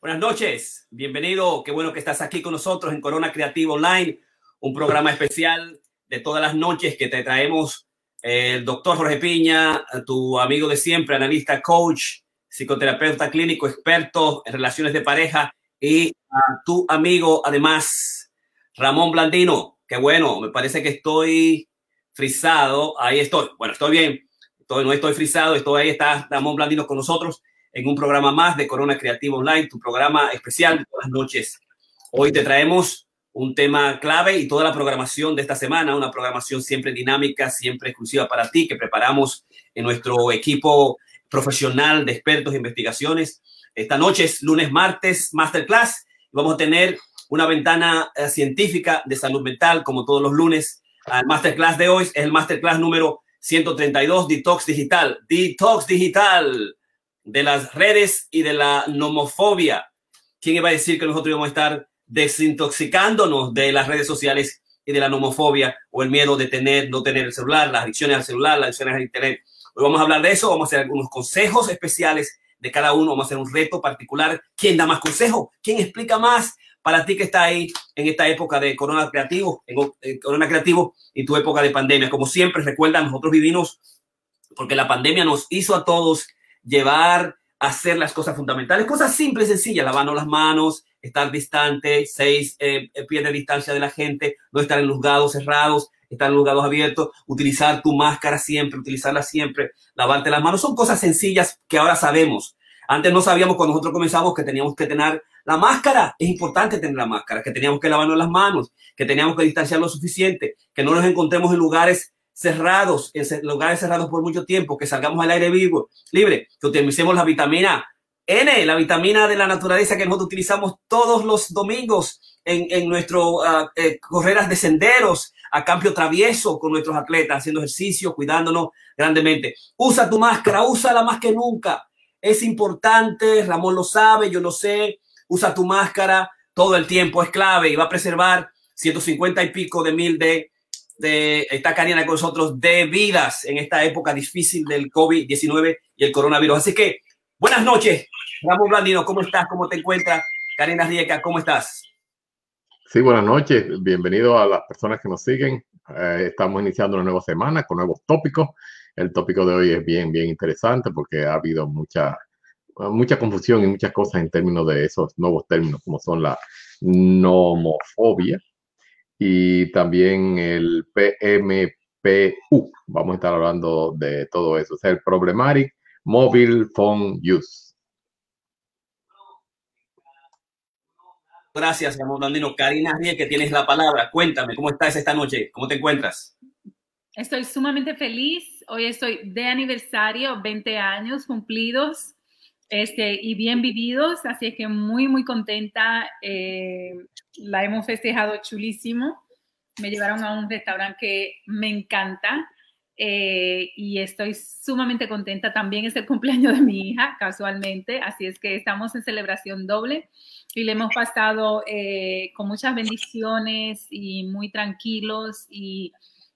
Buenas noches, bienvenido, qué bueno que estás aquí con nosotros en Corona Creativo Online, un programa especial de todas las noches que te traemos el doctor Jorge Piña, tu amigo de siempre, analista, coach, psicoterapeuta clínico, experto en relaciones de pareja y tu amigo además, Ramón Blandino. Qué bueno, me parece que estoy frisado, ahí estoy, bueno, estoy bien, estoy, no estoy frisado, estoy ahí, está Ramón Blandino con nosotros en un programa más de Corona Creativo Online, tu programa especial de las noches. Hoy te traemos un tema clave y toda la programación de esta semana, una programación siempre dinámica, siempre exclusiva para ti, que preparamos en nuestro equipo profesional de expertos de investigaciones. Esta noche es lunes, martes, masterclass. Vamos a tener una ventana eh, científica de salud mental, como todos los lunes. El masterclass de hoy es el masterclass número 132, Detox Digital. Detox Digital de las redes y de la nomofobia. ¿Quién iba a decir que nosotros íbamos a estar desintoxicándonos de las redes sociales y de la nomofobia o el miedo de tener, no tener el celular, las adicciones al celular, las adicciones al internet? Hoy vamos a hablar de eso, vamos a hacer algunos consejos especiales de cada uno, vamos a hacer un reto particular. ¿Quién da más consejo? ¿Quién explica más? Para ti que está ahí en esta época de corona creativo, en, corona creativo y tu época de pandemia. Como siempre, recuerda, nosotros vivimos porque la pandemia nos hizo a todos llevar hacer las cosas fundamentales, cosas simples sencillas, lavarnos las manos, estar distante, seis eh, pies de distancia de la gente, no estar en lugares cerrados, estar en lugares abiertos, utilizar tu máscara siempre, utilizarla siempre, lavarte las manos, son cosas sencillas que ahora sabemos. Antes no sabíamos cuando nosotros comenzamos que teníamos que tener la máscara, es importante tener la máscara, que teníamos que lavarnos las manos, que teníamos que distanciar lo suficiente, que no nos encontremos en lugares cerrados, en lugares cerrados por mucho tiempo, que salgamos al aire vivo, libre, que utilicemos la vitamina N, la vitamina de la naturaleza que nosotros utilizamos todos los domingos en, en nuestro uh, eh, carreras de senderos, a cambio travieso con nuestros atletas, haciendo ejercicio, cuidándonos grandemente. Usa tu máscara, úsala más que nunca. Es importante, Ramón lo sabe, yo lo sé. Usa tu máscara todo el tiempo, es clave y va a preservar 150 y pico de mil de de, está Karina con nosotros de vidas en esta época difícil del COVID-19 y el coronavirus. Así que buenas noches, Ramón Blandino, ¿cómo estás? ¿Cómo te encuentras? Karina Rieca, ¿cómo estás? Sí, buenas noches. Bienvenido a las personas que nos siguen. Eh, estamos iniciando una nueva semana con nuevos tópicos. El tópico de hoy es bien, bien interesante porque ha habido mucha, mucha confusión y muchas cosas en términos de esos nuevos términos como son la nomofobia, y también el PMPU. Vamos a estar hablando de todo eso. O sea, el Problematic Mobile Phone Use. Gracias, Ramón Blandino. Karina Riel, que tienes la palabra. Cuéntame, ¿cómo estás esta noche? ¿Cómo te encuentras? Estoy sumamente feliz. Hoy estoy de aniversario, 20 años cumplidos este, y bien vividos, así que muy, muy contenta. Eh, la hemos festejado chulísimo. Me llevaron a un restaurante que me encanta eh, y estoy sumamente contenta. También es el cumpleaños de mi hija, casualmente, así es que estamos en celebración doble y le hemos pasado eh, con muchas bendiciones y muy tranquilos y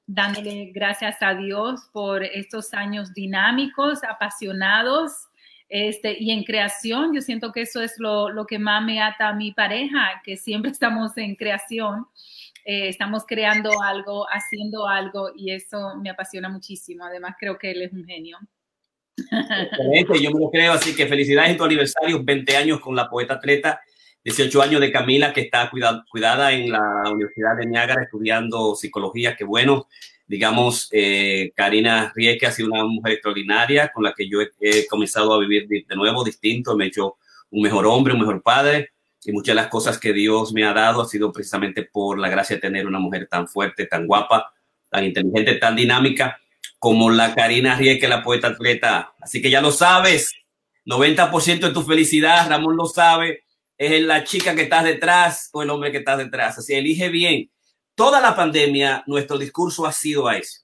dándole gracias a Dios por estos años dinámicos, apasionados este, y en creación, yo siento que eso es lo, lo, que más me ata a mi pareja, que siempre estamos en creación, eh, estamos creando algo, haciendo algo y eso me apasiona muchísimo. Además, creo que él es un genio. Excelente, yo me lo creo, así que felicidades en tu aniversario, 20 años con la poeta atleta, 18 años de Camila, que está cuidada, cuidada en la Universidad de Niágara estudiando psicología, qué bueno digamos, eh, Karina Rieke ha sido una mujer extraordinaria con la que yo he, comenzado a vivir de, nuevo distinto, me he hecho un mejor hombre, un mejor padre y muchas de las cosas que Dios me ha dado ha sido precisamente por la gracia de tener una mujer tan fuerte, tan guapa, tan inteligente, tan dinámica como la Karina Rieke, la poeta atleta. Así que ya lo sabes, 90% de tu felicidad, Ramón lo sabe, es la chica que estás detrás o el hombre que estás detrás. Así elige bien toda la pandemia, nuestro discurso ha sido a eso,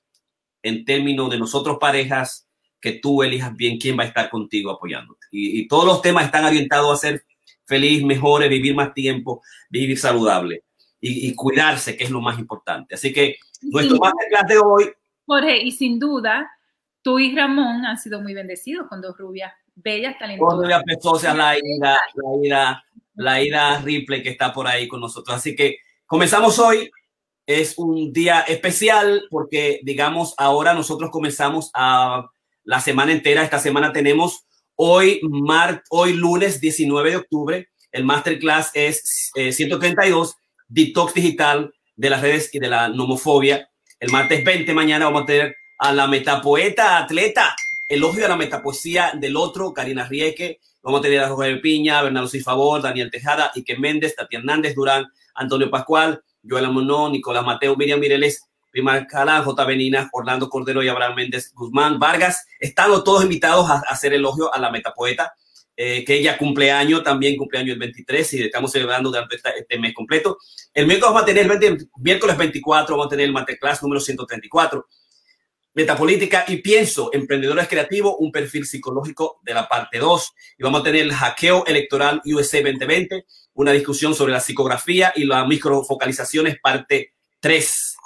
en términos de nosotros parejas, que tú elijas bien quién va a estar contigo apoyándote. Y, todos los temas están orientados a ser feliz, mejores, vivir más tiempo, vivir saludable y, cuidarse, que es lo más importante. Así que nuestro sí. masterclass de hoy. Jorge, y sin duda, tú y Ramón han sido muy bendecidos con dos rubias bellas, talentosas. Dos rubias preciosas, la ira, la ira, la Ida Ripley que está por ahí con nosotros. Así que comenzamos hoy. Es un día especial porque, digamos, ahora nosotros comenzamos a la semana entera. Esta semana tenemos hoy, mar, hoy lunes 19 de octubre. El masterclass es 132, eh, Detox Digital de las redes y de la nomofobia. El martes 20 mañana vamos a tener a la metapoeta atleta, elogio a la metapoesía del otro, Karina Rieke. Vamos a tener a Jorge Piña, Bernardo Favor, Daniel Tejada, Ike Méndez, Tatiana Hernández Durán, Antonio Pascual, Joel Monó, Nicolás Mateo, Miriam Mireles, Prima Calán, J. Benina, Orlando Cordero y Abraham Méndez Guzmán Vargas. Están todos invitados a, hacer elogio a la metapoeta, eh, que ella cumpleaños, también cumpleaños el 23 y estamos celebrando durante este mes completo. El miércoles vamos a tener el miércoles 24, vamos a tener el Masterclass número 134. Metapolítica y pienso, emprendedores creativos, un perfil psicológico de la parte 2. Y vamos a tener el hackeo electoral USA 2020, una discusión sobre la psicografía y las microfocalizaciones, parte 3.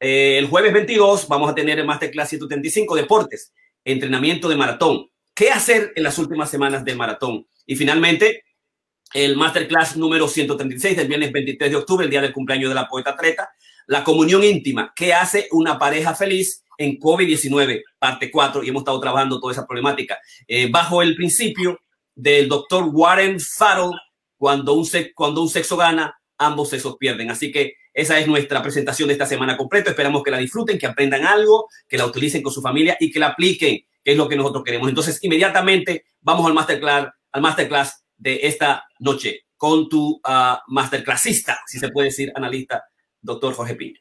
Eh, el jueves 22 vamos a tener el Masterclass 135, deportes, entrenamiento de maratón. ¿Qué hacer en las últimas semanas del maratón? Y finalmente, el Masterclass número 136 del viernes 23 de octubre, el día del cumpleaños de la poeta atleta, la comunión íntima. ¿Qué hace una pareja feliz en COVID-19? Parte 4, y hemos estado trabajando toda esa problemática. Eh, bajo el principio del doctor Warren Farrell, cuando un, cuando un sexo gana, ambos sexos pierden. Así que esa es nuestra presentación de esta semana completa. Esperamos que la disfruten, que aprendan algo, que la utilicen con su familia y que la apliquen, que es lo que nosotros queremos. Entonces, inmediatamente vamos al masterclass, al masterclass de esta noche con tu uh, masterclassista, si se puede decir, analista, doctor Jorge Piña.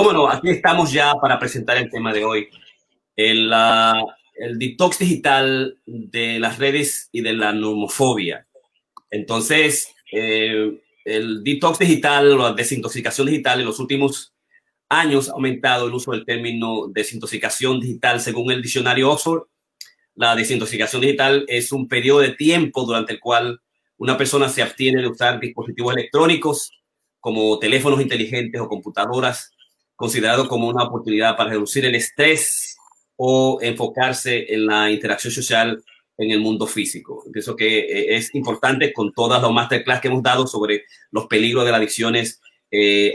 Cómo no, aquí estamos ya para presentar el tema de hoy. El, detox digital de las redes y de la nomofobia. Entonces, eh, el detox digital la desintoxicación digital en los últimos años ha aumentado el uso del término desintoxicación digital según el diccionario Oxford. La desintoxicación digital es un periodo de tiempo durante el cual una persona se abstiene de usar dispositivos electrónicos como teléfonos inteligentes o computadoras considerado como una oportunidad para reducir el estrés o enfocarse en la interacción social en el mundo físico. Pienso que eh, es importante con todas las masterclass que hemos dado sobre los peligros de las adicciones eh,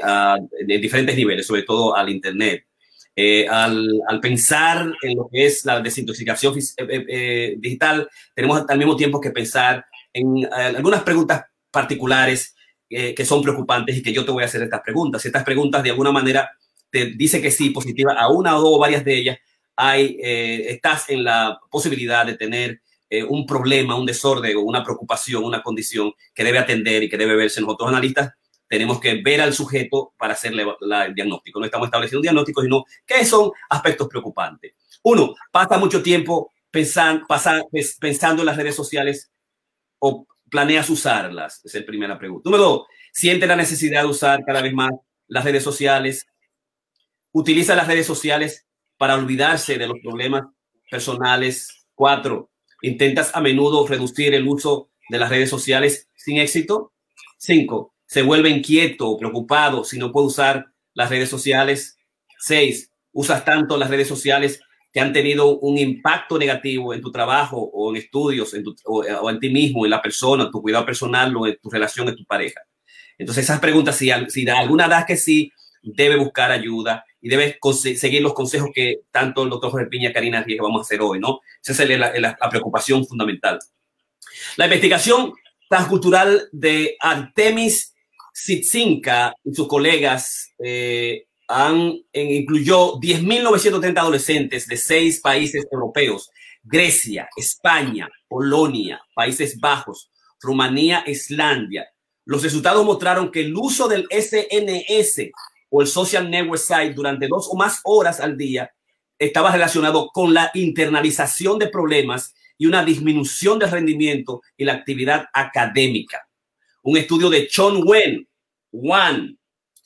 en diferentes niveles, sobre todo al Internet. Eh, al, al, pensar en lo que es la desintoxicación digital, tenemos al mismo tiempo que pensar en algunas preguntas particulares que son preocupantes y que yo te voy a hacer estas preguntas. Estas preguntas de alguna manera dice que sí, positiva a una o dos o varias de ellas, hay, eh, estás en la posibilidad de tener eh, un problema, un desorden o una preocupación, una condición que debe atender y que debe verse. Nosotros analistas tenemos que ver al sujeto para hacerle el diagnóstico. No estamos estableciendo un diagnóstico, sino qué son aspectos preocupantes. Uno, pasa mucho tiempo pensando, pensando en las redes sociales o planeas usarlas. Esa es la primera pregunta. Número dos, siente la necesidad de usar cada vez más las redes sociales Utiliza las redes sociales para olvidarse de los problemas personales. Cuatro, intentas a menudo reducir el uso de las redes sociales sin éxito. Cinco, se vuelve inquieto o preocupado si no puede usar las redes sociales. Seis, usas tanto las redes sociales que han tenido un impacto negativo en tu trabajo o en estudios en o, en ti mismo, en la persona, en tu cuidado personal o en tu relación, en tu pareja. Entonces esas preguntas, si, si alguna da que sí, debe buscar ayuda y debes seguir los consejos que tanto el doctor Jorge Piña, Karina Riega vamos a hacer hoy, ¿no? Esa es la, preocupación fundamental. La investigación transcultural de Artemis Sitsinka y sus colegas eh, han, incluyó 10.930 adolescentes de seis países europeos Grecia, España, Polonia, Países Bajos, Rumanía, Islandia. Los resultados mostraron que el uso del SNS o el Social Network Site durante dos o más horas al día estaba relacionado con la internalización de problemas y una disminución del rendimiento y la actividad académica. Un estudio de Chon Wen, Wan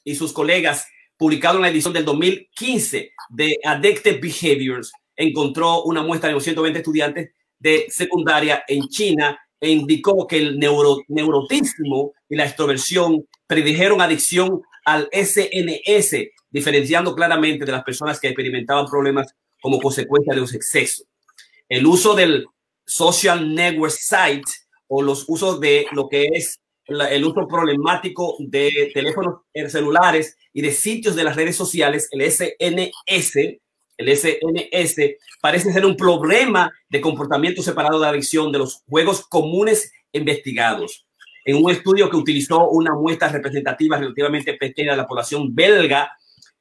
y sus colegas, publicado en la edición del 2015 de Addictive Behaviors, encontró una muestra de 220 estudiantes de secundaria en China e indicó que el neuro, neurotismo y la extroversión predijeron adicción al SNS, diferenciando claramente de las personas que experimentaban problemas como consecuencia de los excesos. El uso del social network site o los usos de lo que es el uso problemático de teléfonos celulares y de sitios de las redes sociales, el SNS, el SNS parece ser un problema de comportamiento separado de adicción de los juegos comunes investigados. En un estudio que utilizó una muestra representativa relativamente pequeña de la población belga,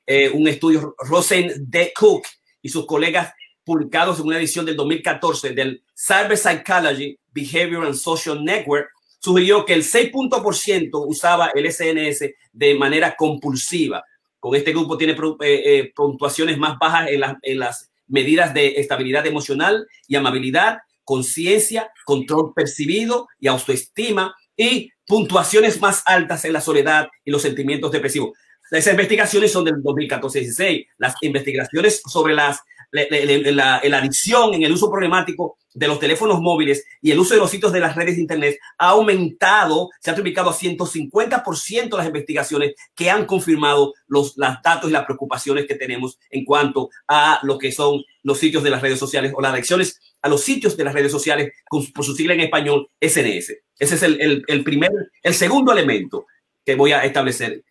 eh, un estudio Rosen de Cook y sus colegas publicados en una edición del 2014 del Cyber Psychology, Behavior and Social Network, sugirió que el 6% usaba el SNS de manera compulsiva, con este grupo tiene eh, eh, puntuaciones más bajas en, en las medidas de estabilidad emocional y amabilidad, conciencia, control percibido y autoestima y puntuaciones más altas en la soledad y los sentimientos depresivos. Esas investigaciones son del 2014-16. Las investigaciones sobre las la, la, adicción en el uso problemático de los teléfonos móviles y el uso de los sitios de las redes de Internet ha aumentado, se ha triplicado a 150% las investigaciones que han confirmado los, los datos y las preocupaciones que tenemos en cuanto a lo que son los sitios de las redes sociales o las adicciones a los sitios de las redes sociales, por su sigla en español, SNS. Ese es el, el, el primer, el segundo elemento que voy a establecer.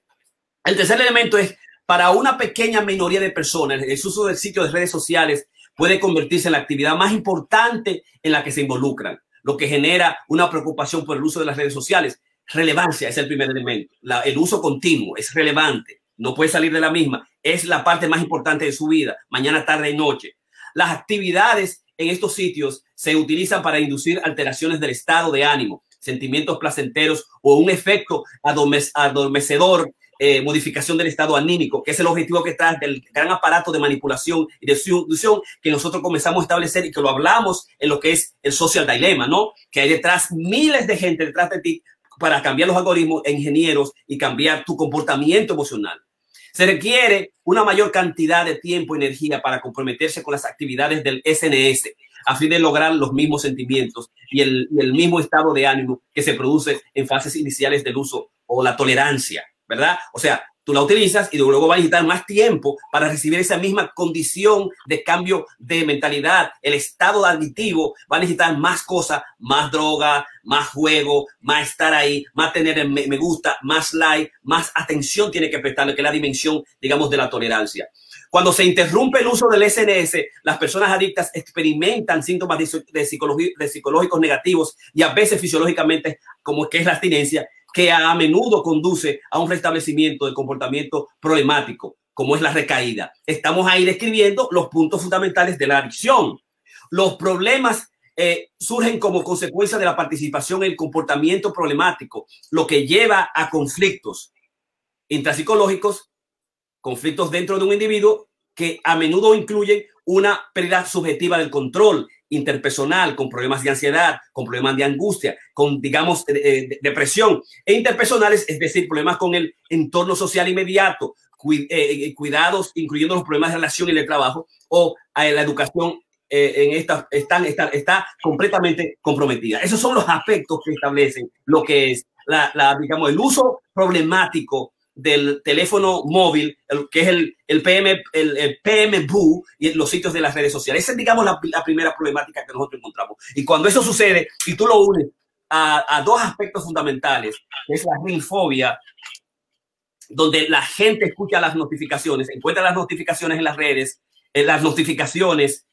El tercer elemento es para una pequeña minoría de personas, el uso del sitio de redes sociales puede convertirse en la actividad más importante en la que se involucran, lo que genera una preocupación por el uso de las redes sociales. Relevancia es el primer elemento. el uso continuo es relevante, no puede salir de la misma. Es la parte más importante de su vida, mañana, tarde y noche. Las actividades en estos sitios se utilizan para inducir alteraciones del estado de ánimo, sentimientos placenteros o un efecto adormecedor eh, modificación del estado anímico, que es el objetivo que trae del gran aparato de manipulación y de seducción que nosotros comenzamos a establecer y que lo hablamos en lo que es el social dilema, ¿no? Que hay detrás miles de gente detrás de ti para cambiar los algoritmos e ingenieros y cambiar tu comportamiento emocional. Se requiere una mayor cantidad de tiempo y energía para comprometerse con las actividades del SNS a fin de lograr los mismos sentimientos y el, y el mismo estado de ánimo que se produce en fases iniciales del uso o la tolerancia. ¿Verdad? O sea, tú la utilizas y luego va a necesitar más tiempo para recibir esa misma condición de cambio de mentalidad. El estado adictivo va a necesitar más cosas, más droga, más juego, más estar ahí, más tener me, gusta, más like, más atención tiene que prestarle, que es la dimensión, digamos, de la tolerancia. Cuando se interrumpe el uso del SNS, las personas adictas experimentan síntomas de, de, de psicológicos negativos y a veces fisiológicamente, como que es la abstinencia, que a menudo conduce a un restablecimiento del comportamiento problemático, como es la recaída. Estamos ahí describiendo los puntos fundamentales de la adicción. Los problemas eh, surgen como consecuencia de la participación en el comportamiento problemático, lo que lleva a conflictos intrapsicológicos, conflictos dentro de un individuo que a menudo incluyen una pérdida subjetiva del control interpersonal, con problemas de ansiedad, con problemas de angustia, con, digamos, depresión, e interpersonales, es decir, problemas con el entorno social inmediato, eh, eh, cuidados, incluyendo los problemas de relación y el trabajo, o eh, la educación en esta, están, está, está completamente comprometida. Esos son los aspectos que establecen lo que es la, la digamos, el uso problemático del teléfono móvil, que es el, el PM, el, el y los sitios de las redes sociales. Esa es, digamos, la, la, primera problemática que nosotros encontramos. Y cuando eso sucede y tú lo unes a, a dos aspectos fundamentales, es la rinfobia, donde la gente escucha las notificaciones, encuentra las notificaciones en las redes, en las notificaciones,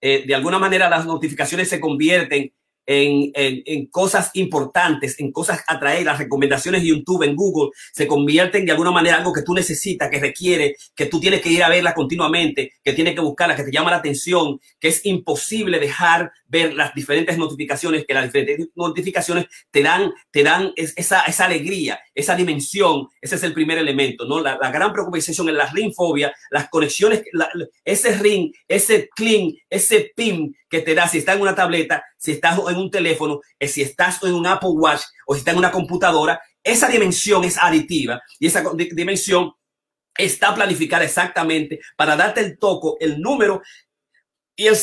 eh, de alguna manera las notificaciones se convierten en, en, cosas importantes, en cosas atraer, las recomendaciones de YouTube, en Google, se convierten de alguna manera en algo que tú necesitas, que requiere, que tú tienes que ir a verla continuamente, que tienes que buscarla, que te llama la atención, que es imposible dejar ver las diferentes notificaciones, que las diferentes notificaciones te dan, te dan esa, esa alegría, esa dimensión. Ese es el primer elemento, ¿no? La, la gran preocupación en la ringfobia, las conexiones, ese ring, ese clean, ese pin que te da si estás en una tableta, si estás en un teléfono, eh, si estás en un Apple Watch o si estás en una computadora, esa dimensión es aditiva y esa dimensión está planificada exactamente para darte el toco, el número y el,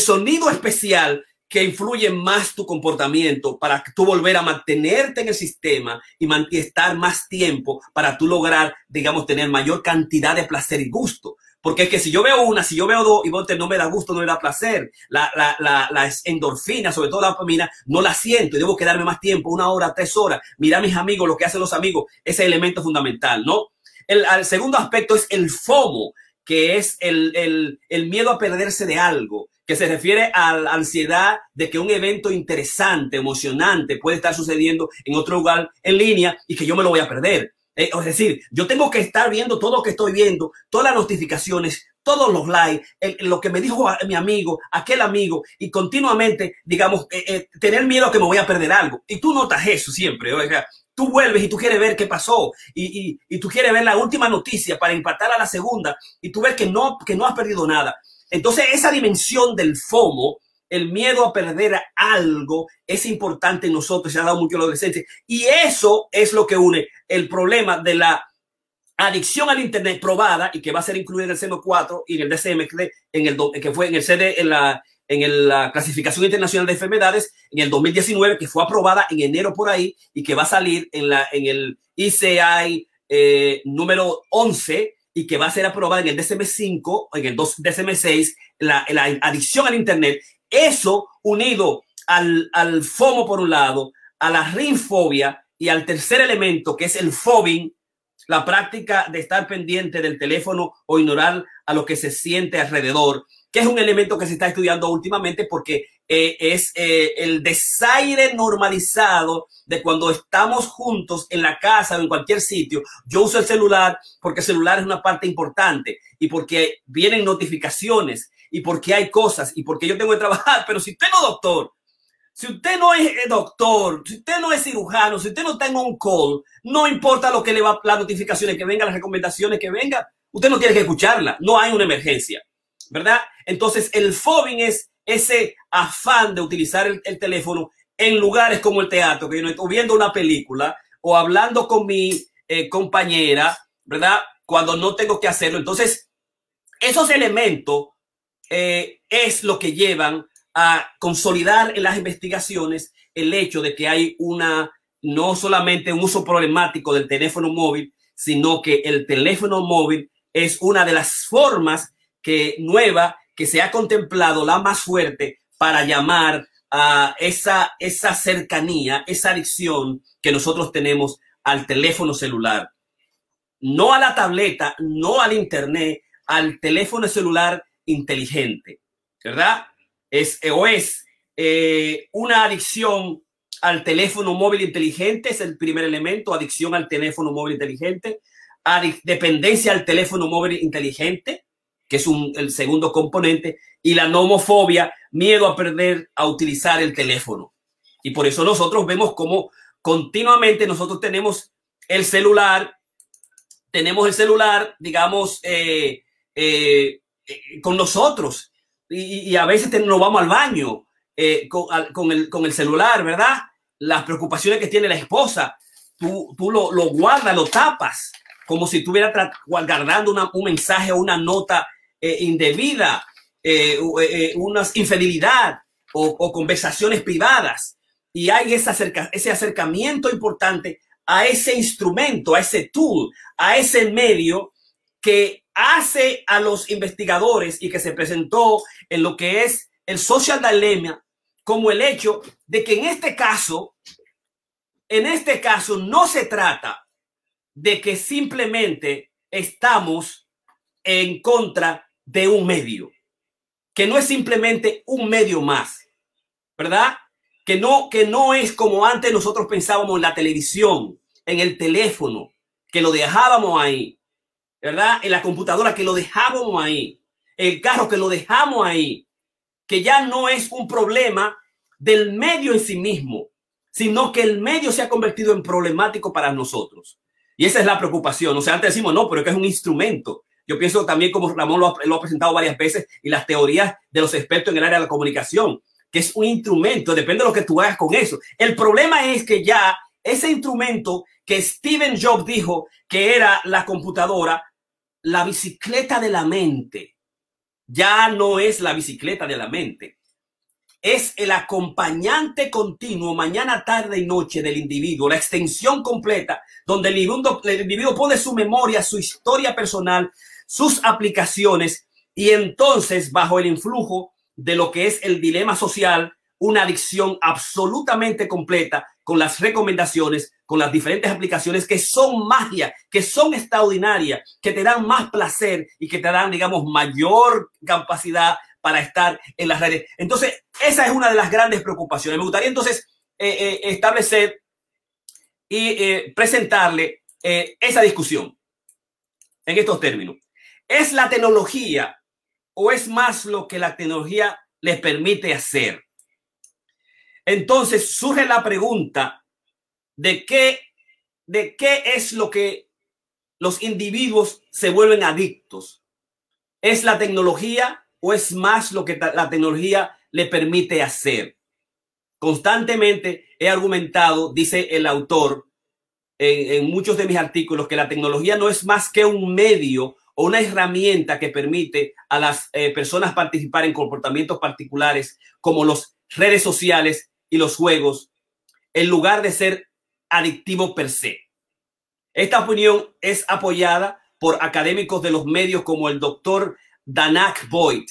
sonido especial que influye más tu comportamiento para tú volver a mantenerte en el sistema y estar más tiempo para tú lograr, digamos, tener mayor cantidad de placer y gusto. Porque es que si yo veo una, si yo veo dos y no me da gusto, no me da placer, la, la, la, la endorfina, sobre todo la dopamina, no la siento y debo quedarme más tiempo, una hora, tres horas, mirar a mis amigos, lo que hacen los amigos, ese elemento fundamental, ¿no? El, el segundo aspecto es el FOMO, que es el, el, el miedo a perderse de algo que se refiere a la ansiedad de que un evento interesante, emocionante puede estar sucediendo en otro lugar en línea y que yo me lo voy a perder. Eh, es decir, yo tengo que estar viendo todo lo que estoy viendo, todas las notificaciones, todos los likes, lo que me dijo mi amigo, aquel amigo, y continuamente, digamos, eh, eh, tener miedo que me voy a perder algo. Y tú notas eso siempre. O sea, tú vuelves y tú quieres ver qué pasó y, y, y, tú quieres ver la última noticia para impactar a la segunda y tú ves que no, que no has perdido nada. Entonces, esa dimensión del FOMO el miedo a perder algo es importante en nosotros, se ha dado mucho a la adolescencia. Y eso es lo que une el problema de la adicción al Internet probada y que va a ser incluida en el CM4 y en el DSM, en el, que fue en el CD, en la, en la clasificación internacional de enfermedades en el 2019, que fue aprobada en enero por ahí y que va a salir en, la, en el ICI eh, número 11 y que va a ser aprobada en el DSM5, en el DSM6, la, la adicción al Internet eso unido al, al FOMO por un lado, a la rinfobia y al tercer elemento que es el fobing, la práctica de estar pendiente del teléfono o ignorar a lo que se siente alrededor, que es un elemento que se está estudiando últimamente porque eh, es eh, el desaire normalizado de cuando estamos juntos en la casa o en cualquier sitio. Yo uso el celular porque el celular es una parte importante y porque vienen notificaciones y porque hay cosas y porque yo tengo que trabajar. Pero si usted no es doctor, si usted no es eh, doctor, si usted no es cirujano, si usted no tenga un call, no importa lo que le va, las notificaciones que vengan, las recomendaciones que vengan, usted no tiene que escucharla. No hay una emergencia, ¿verdad? Entonces, el fobing es ese afán de utilizar el, teléfono en lugares como el teatro, que yo no estoy viendo una película o hablando con mi eh, compañera, ¿verdad? Cuando no tengo que hacerlo. Entonces, esos elementos eh, es lo que llevan a consolidar en las investigaciones el hecho de que hay una, no solamente un uso problemático del teléfono móvil, sino que el teléfono móvil es una de las formas que nueva que se ha contemplado la más fuerte para llamar a esa, esa cercanía, esa adicción que nosotros tenemos al teléfono celular. No a la tableta, no al internet, al teléfono celular inteligente, ¿verdad? Es o es eh, una adicción al teléfono móvil inteligente, es el primer elemento, adicción al teléfono móvil inteligente, dependencia al teléfono móvil inteligente, que es un, el segundo componente, y la nomofobia, miedo a perder, a utilizar el teléfono. Y por eso nosotros vemos como continuamente nosotros tenemos el celular, tenemos el celular, digamos, eh, eh, con nosotros y, a veces nos vamos al baño eh, con, el, celular, ¿verdad? Las preocupaciones que tiene la esposa, tú, tú lo, lo guardas, lo tapas, como si estuviera guardando un mensaje o una nota eh, indebida, una infidelidad o, conversaciones privadas. Y hay ese, ese acercamiento importante a ese instrumento, a ese tool, a ese medio que hace a los investigadores y que se presentó en lo que es el social dilemma como el hecho de que en este caso, en este caso no se trata de que simplemente estamos en contra de un medio, que no es simplemente un medio más, ¿verdad? que no, que no es como antes nosotros pensábamos en la televisión, en el teléfono, que lo dejábamos ahí, ¿verdad? En la computadora que lo dejábamos ahí, el carro que lo dejamos ahí, que ya no es un problema del medio en sí mismo, sino que el medio se ha convertido en problemático para nosotros. Y esa es la preocupación. O sea, antes decimos, no, pero es que es un instrumento. Yo pienso también, como Ramón lo ha, lo ha presentado varias veces, y las teorías de los expertos en el área de la comunicación, que es un instrumento, depende de lo que tú hagas con eso. El problema es que ya ese instrumento que Steven Jobs dijo que era la computadora, la bicicleta de la mente, ya no es la bicicleta de la mente. Es el acompañante continuo mañana, tarde y noche del individuo, la extensión completa, donde el individuo, el individuo pone su memoria, su historia personal, sus aplicaciones y entonces bajo el influjo de lo que es el dilema social, una adicción absolutamente completa con las recomendaciones, con las diferentes aplicaciones que son magia, que son extraordinarias, que te dan más placer y que te dan, digamos, mayor capacidad para estar en las redes. Entonces, esa es una de las grandes preocupaciones. Me gustaría entonces eh, eh, establecer y eh, presentarle eh, esa discusión en estos términos. ¿Es la tecnología o es más lo que la tecnología les permite hacer? Entonces surge la pregunta de qué, de qué es lo que los individuos se vuelven adictos. ¿Es la tecnología o es más lo que la tecnología le permite hacer? Constantemente he argumentado, dice el autor en, muchos de mis artículos, que la tecnología no es más que un medio o una herramienta que permite a las eh, personas participar en comportamientos particulares como las redes sociales y los juegos, en lugar de ser adictivo per se. Esta opinión es apoyada por académicos de los medios como el doctor Danak Boyd.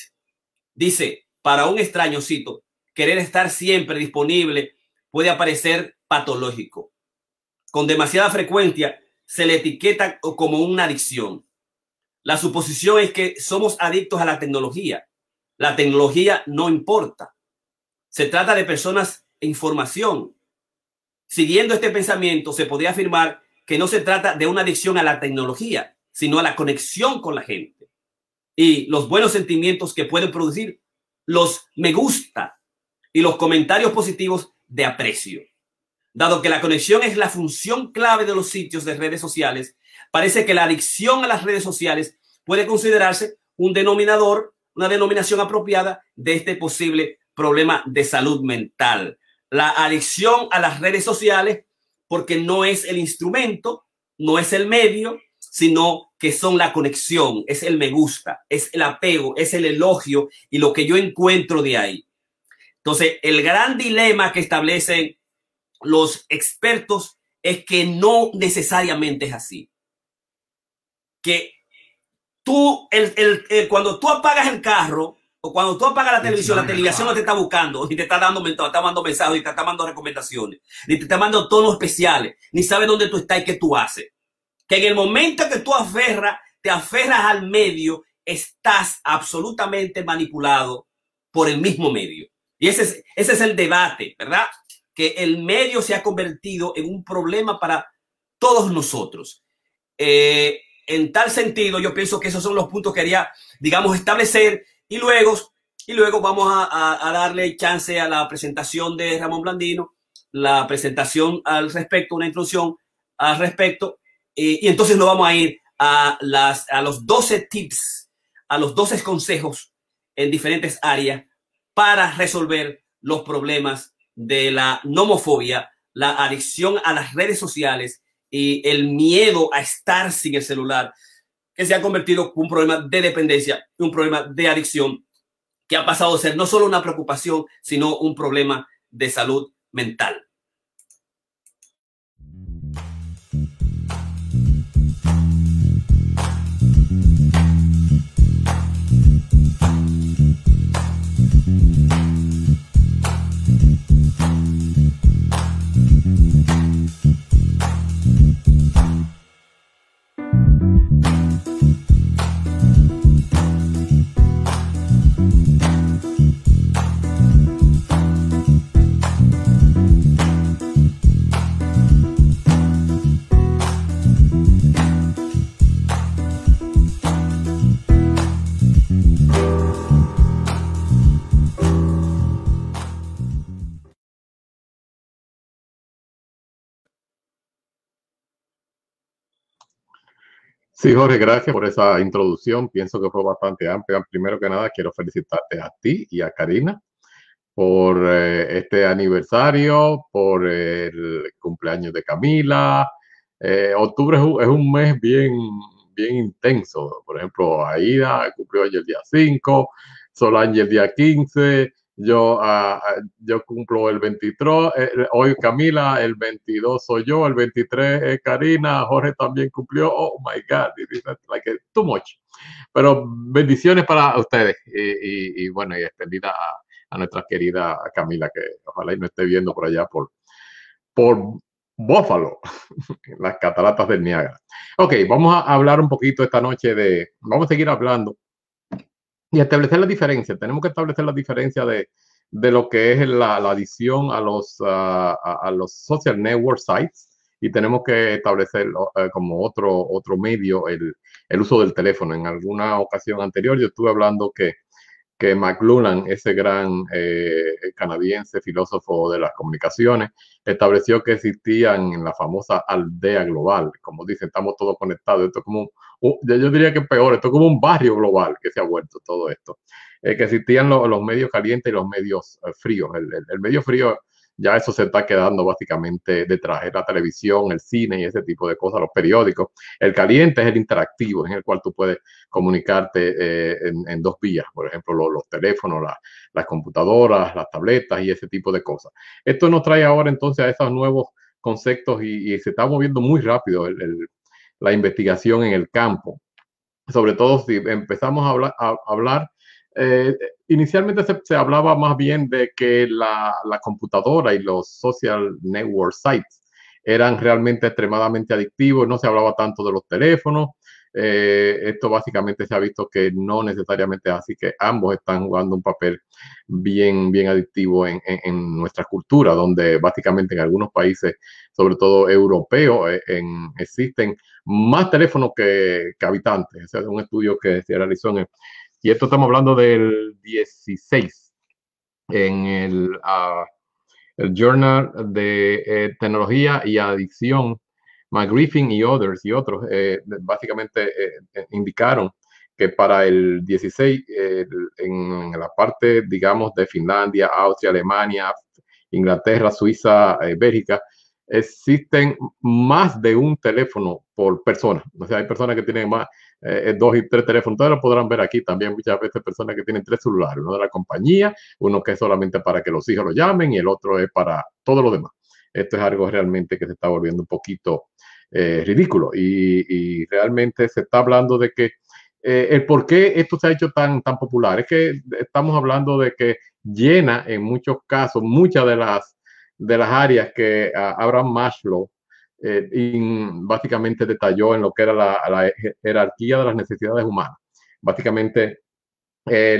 Dice, para un extraño cito, querer estar siempre disponible puede aparecer patológico. Con demasiada frecuencia se le etiqueta como una adicción. La suposición es que somos adictos a la tecnología. La tecnología no importa. Se trata de personas información. Siguiendo este pensamiento, se podría afirmar que no se trata de una adicción a la tecnología, sino a la conexión con la gente y los buenos sentimientos que pueden producir los me gusta y los comentarios positivos de aprecio. Dado que la conexión es la función clave de los sitios de redes sociales, parece que la adicción a las redes sociales puede considerarse un denominador, una denominación apropiada de este posible problema de salud mental. La adicción a las redes sociales, porque no es el instrumento, no es el medio, sino que son la conexión, es el me gusta, es el apego, es el elogio y lo que yo encuentro de ahí. Entonces, el gran dilema que establecen los expertos es que no necesariamente es así. Que tú, el, el, cuando tú apagas el carro o cuando tú apagas la televisión, la televisión no te está buscando, ni te está dando, te está dando mensajes, ni te está dando recomendaciones, ni te está dando tonos especiales, ni sabe dónde tú estás y qué tú haces. Que en el momento que tú aferras, te aferras al medio, estás absolutamente manipulado por el mismo medio. Y ese es, ese es el debate, ¿verdad? Que el medio se ha convertido en un problema para todos nosotros. Eh, en tal sentido, yo pienso que esos son los puntos que quería, digamos, establecer y luego, y luego vamos a, darle chance a la presentación de Ramón Blandino, la presentación al respecto, una introducción al respecto, y, y entonces nos vamos a ir a, las, a los 12 tips, a los 12 consejos en diferentes áreas para resolver los problemas de la nomofobia, la adicción a las redes sociales y el miedo a estar sin el celular se ha convertido en un problema de dependencia, un problema de adicción, que ha pasado a ser no solo una preocupación, sino un problema de salud mental. Sí, Jorge, gracias por esa introducción. Pienso que fue bastante amplia. Primero que nada, quiero felicitarte a ti y a Karina por eh, este aniversario, por el cumpleaños de Camila. Eh, octubre es un, mes bien, bien intenso. Por ejemplo, Aida cumplió hoy el día 5, Solange el día 15, yo, uh, yo cumplo el 23, eh, hoy Camila, el 22 soy yo, el 23 es Karina, Jorge también cumplió, oh my God, like too much. Pero bendiciones para ustedes y, bueno, y extendida a, nuestra querida Camila, que ojalá y no esté viendo por allá por, por Buffalo, las cataratas del Niágara. Ok, vamos a hablar un poquito esta noche de, vamos a seguir hablando y establecer la diferencia. Tenemos que establecer la diferencia de, de lo que es la, adición a los, a, a, los social network sites y tenemos que establecer uh, como otro, otro medio el, el, uso del teléfono. En alguna ocasión anterior yo estuve hablando que que McLuhan, ese gran eh, canadiense filósofo de las comunicaciones, estableció que existían en la famosa aldea global. Como dice, estamos todos conectados. Esto es como, yo diría que peor, esto es como un barrio global que se ha vuelto todo esto. Eh, que existían los, los medios calientes y los medios eh, fríos. El, el, el medio frío ya eso se está quedando básicamente detrás. Es la televisión, el cine y ese tipo de cosas, los periódicos. El caliente es el interactivo, en el cual tú puedes comunicarte eh, en, en, dos vías, por ejemplo, los, los teléfonos, la, las computadoras, las tabletas y ese tipo de cosas. Esto nos trae ahora entonces a esos nuevos conceptos y, y se está moviendo muy rápido el, el, la investigación en el campo. Sobre todo si empezamos a hablar, a hablar eh, inicialmente se, se, hablaba más bien de que la, la, computadora y los social network sites eran realmente extremadamente adictivos, no se hablaba tanto de los teléfonos. Eh, esto básicamente se ha visto que no necesariamente es así, que ambos están jugando un papel bien, bien adictivo en, en, nuestra cultura, donde básicamente en algunos países, sobre todo europeos, eh, en, existen más teléfonos que, habitantes. Ese es un estudio que se realizó en el y esto estamos hablando del 16 en el, uh, el Journal de eh, Tecnología y Adicción, McGriffin y others y otros, eh, básicamente eh, eh indicaron que para el 16, en, en, la parte, digamos, de Finlandia, Austria, Alemania, Inglaterra, Suiza, eh, Bélgica, existen más de un teléfono por persona. O sea, hay personas que tienen más, eh, dos y tres teléfonos. Ustedes lo podrán ver aquí también muchas veces personas que tienen tres celulares, uno de la compañía, uno que es solamente para que los hijos lo llamen y el otro es para todo lo demás. Esto es algo realmente que se está volviendo un poquito eh, ridículo y, y, realmente se está hablando de que eh, el por qué esto se ha hecho tan, tan popular es que estamos hablando de que llena en muchos casos muchas de las, de las áreas que uh, Abraham Maslow eh, básicamente detalló en lo que era la, jerarquía de las necesidades humanas. Básicamente, eh,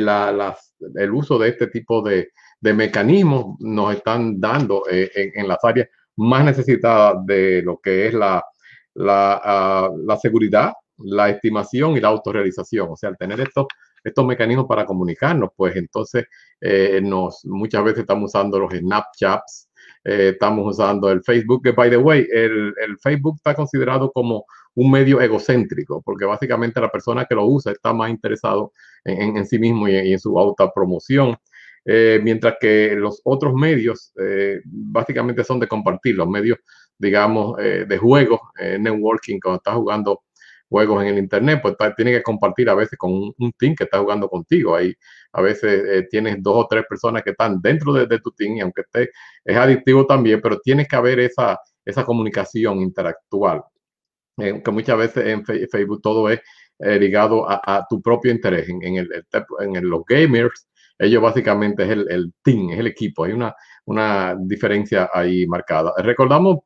el uso de este tipo de, de mecanismos nos están dando eh, en, en, las áreas más necesitadas de lo que es la, la, uh, la seguridad, la estimación y la autorrealización. O sea, al tener estos, estos mecanismos para comunicarnos, pues entonces eh, nos, muchas veces estamos usando los Snapchats, eh, estamos usando el Facebook, que by the way, el, el, Facebook está considerado como un medio egocéntrico, porque básicamente la persona que lo usa está más interesado en, en, sí mismo y, y, en su autopromoción. Eh, mientras que los otros medios eh, básicamente son de compartir, los medios, digamos, eh, de juego, eh, networking, cuando estás jugando juegos en el internet, pues tiene que compartir a veces con un, un, team que está jugando contigo. Ahí a veces eh, tienes dos o tres personas que están dentro de, de, tu team y aunque esté, es adictivo también, pero tienes que haber esa, esa comunicación interactual. Eh, que muchas veces en Facebook todo es eh, ligado a, a, tu propio interés. En, en, el, en el, los gamers, ellos básicamente es el, el, team, es el equipo. Hay una, una diferencia ahí marcada. Recordamos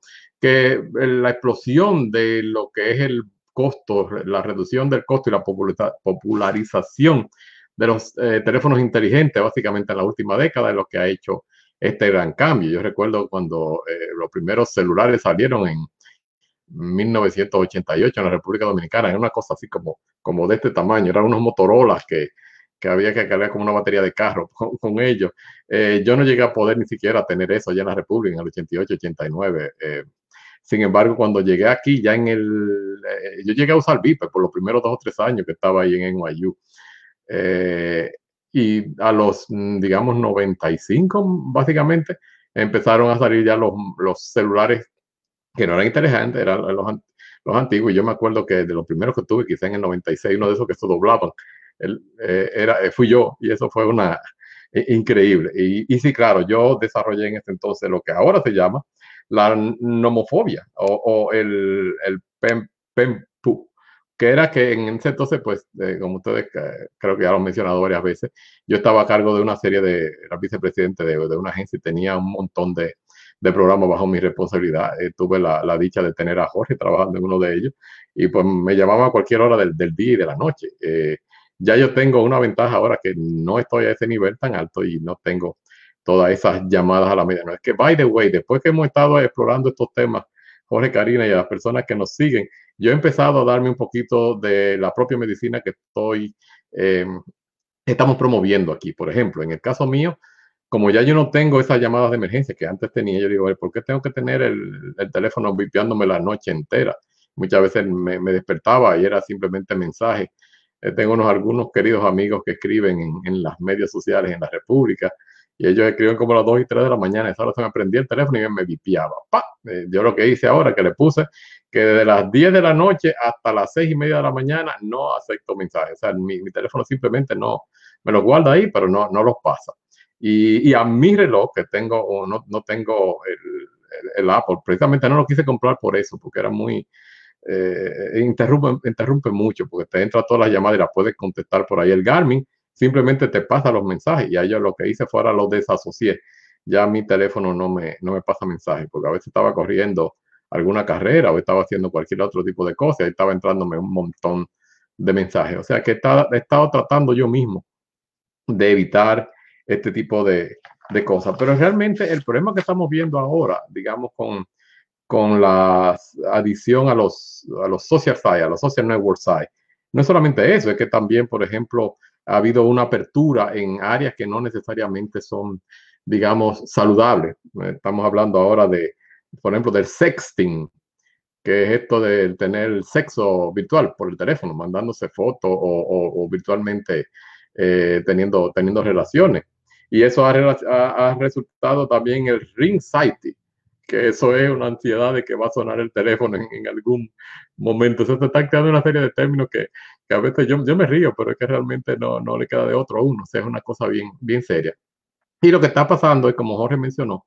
que la explosión de lo que es el costo, la reducción del costo y la popularización de los eh, teléfonos inteligentes, básicamente en la última década, es lo que ha hecho este gran cambio. Yo recuerdo cuando eh, los primeros celulares salieron en 1988 en la República Dominicana, era una cosa así como, como de este tamaño, eran unos Motorola que, que había que cargar como una batería de carro con, ellos. Eh, yo no llegué a poder ni siquiera tener eso allá en la República en el 88, 89 Sin embargo, cuando llegué aquí, ya en el, eh, yo llegué a usar Viper por los primeros dos o tres años que estaba ahí en NYU. Eh, y a los, mm, digamos, 95, básicamente, empezaron a salir ya los, los celulares que no eran interesantes, eran los, los antiguos. Y yo me acuerdo que de los primeros que tuve, quizá en el 96, uno de esos que se doblaban, el, eh, era, fui yo, y eso fue una increíble. Y, y sí, claro, yo desarrollé en este entonces lo que ahora se llama la nomofobia o, el, el que era que en ese entonces, pues, eh, como ustedes creo que ya lo han mencionado varias veces, yo estaba a cargo de una serie de, era vicepresidente de, de una agencia y tenía un montón de, de programas bajo mi responsabilidad. Eh, tuve la, la, dicha de tener a Jorge trabajando en uno de ellos y pues me llamaba a cualquier hora del, del día y de la noche. Eh, ya yo tengo una ventaja ahora que no estoy a ese nivel tan alto y no tengo todas esas llamadas a la medianoche. Es que, by the way, después que hemos estado explorando estos temas, Jorge Karina y a las personas que nos siguen, yo he empezado a darme un poquito de la propia medicina que estoy, em, estamos promoviendo aquí. Por ejemplo, en el caso mío, como ya yo no tengo esas llamadas de emergencia que antes tenía, yo digo, ¿por qué tengo que tener el, el teléfono vipiándome la noche entera? Muchas veces me, despertaba y era simplemente mensaje. Eh, tengo unos algunos queridos amigos que escriben en, en las medios sociales en la República y ellos escriben como a las 2 y 3 de la mañana. Esa hora se me prendía el teléfono y me vipiaba. Eh, yo lo que hice ahora, que le puse que desde las 10 de la noche hasta las 6 y media de la mañana no acepto mensajes. O sea, mi, mi teléfono simplemente no me los guarda ahí, pero no, no los pasa. Y, y a mi reloj, que tengo, no, no tengo el, el, Apple, precisamente no lo quise comprar por eso, porque era muy, eh, interrumpe, interrumpe mucho, porque te entra todas las llamadas y las puedes contestar por ahí. El Garmin simplemente te pasa los mensajes y a yo lo que hice fue ahora lo desasocié. Ya mi teléfono no me, no me pasa mensajes, porque a veces estaba corriendo alguna carrera o estaba haciendo cualquier otro tipo de cosa y estaba entrándome un montón de mensajes. O sea que he estado tratando yo mismo de evitar este tipo de, de, cosas. Pero realmente el problema que estamos viendo ahora, digamos, con, con la adición a los, a los social sites, a los social network sites, no es solamente eso, es que también, por ejemplo, ha habido una apertura en áreas que no necesariamente son, digamos, saludables. Estamos hablando ahora de, por ejemplo, del sexting, que es esto de tener sexo virtual por el teléfono, mandándose fotos o, virtualmente eh, teniendo, teniendo relaciones. Y eso ha, ha, ha, resultado también el ring sighting, que eso es una ansiedad de que va a sonar el teléfono en, en algún momento. Eso se está creando una serie de términos que, que a veces yo, yo, me río, pero es que realmente no, no le queda de otro a uno. O sea, es una cosa bien, bien seria. Y lo que está pasando es, como Jorge mencionó,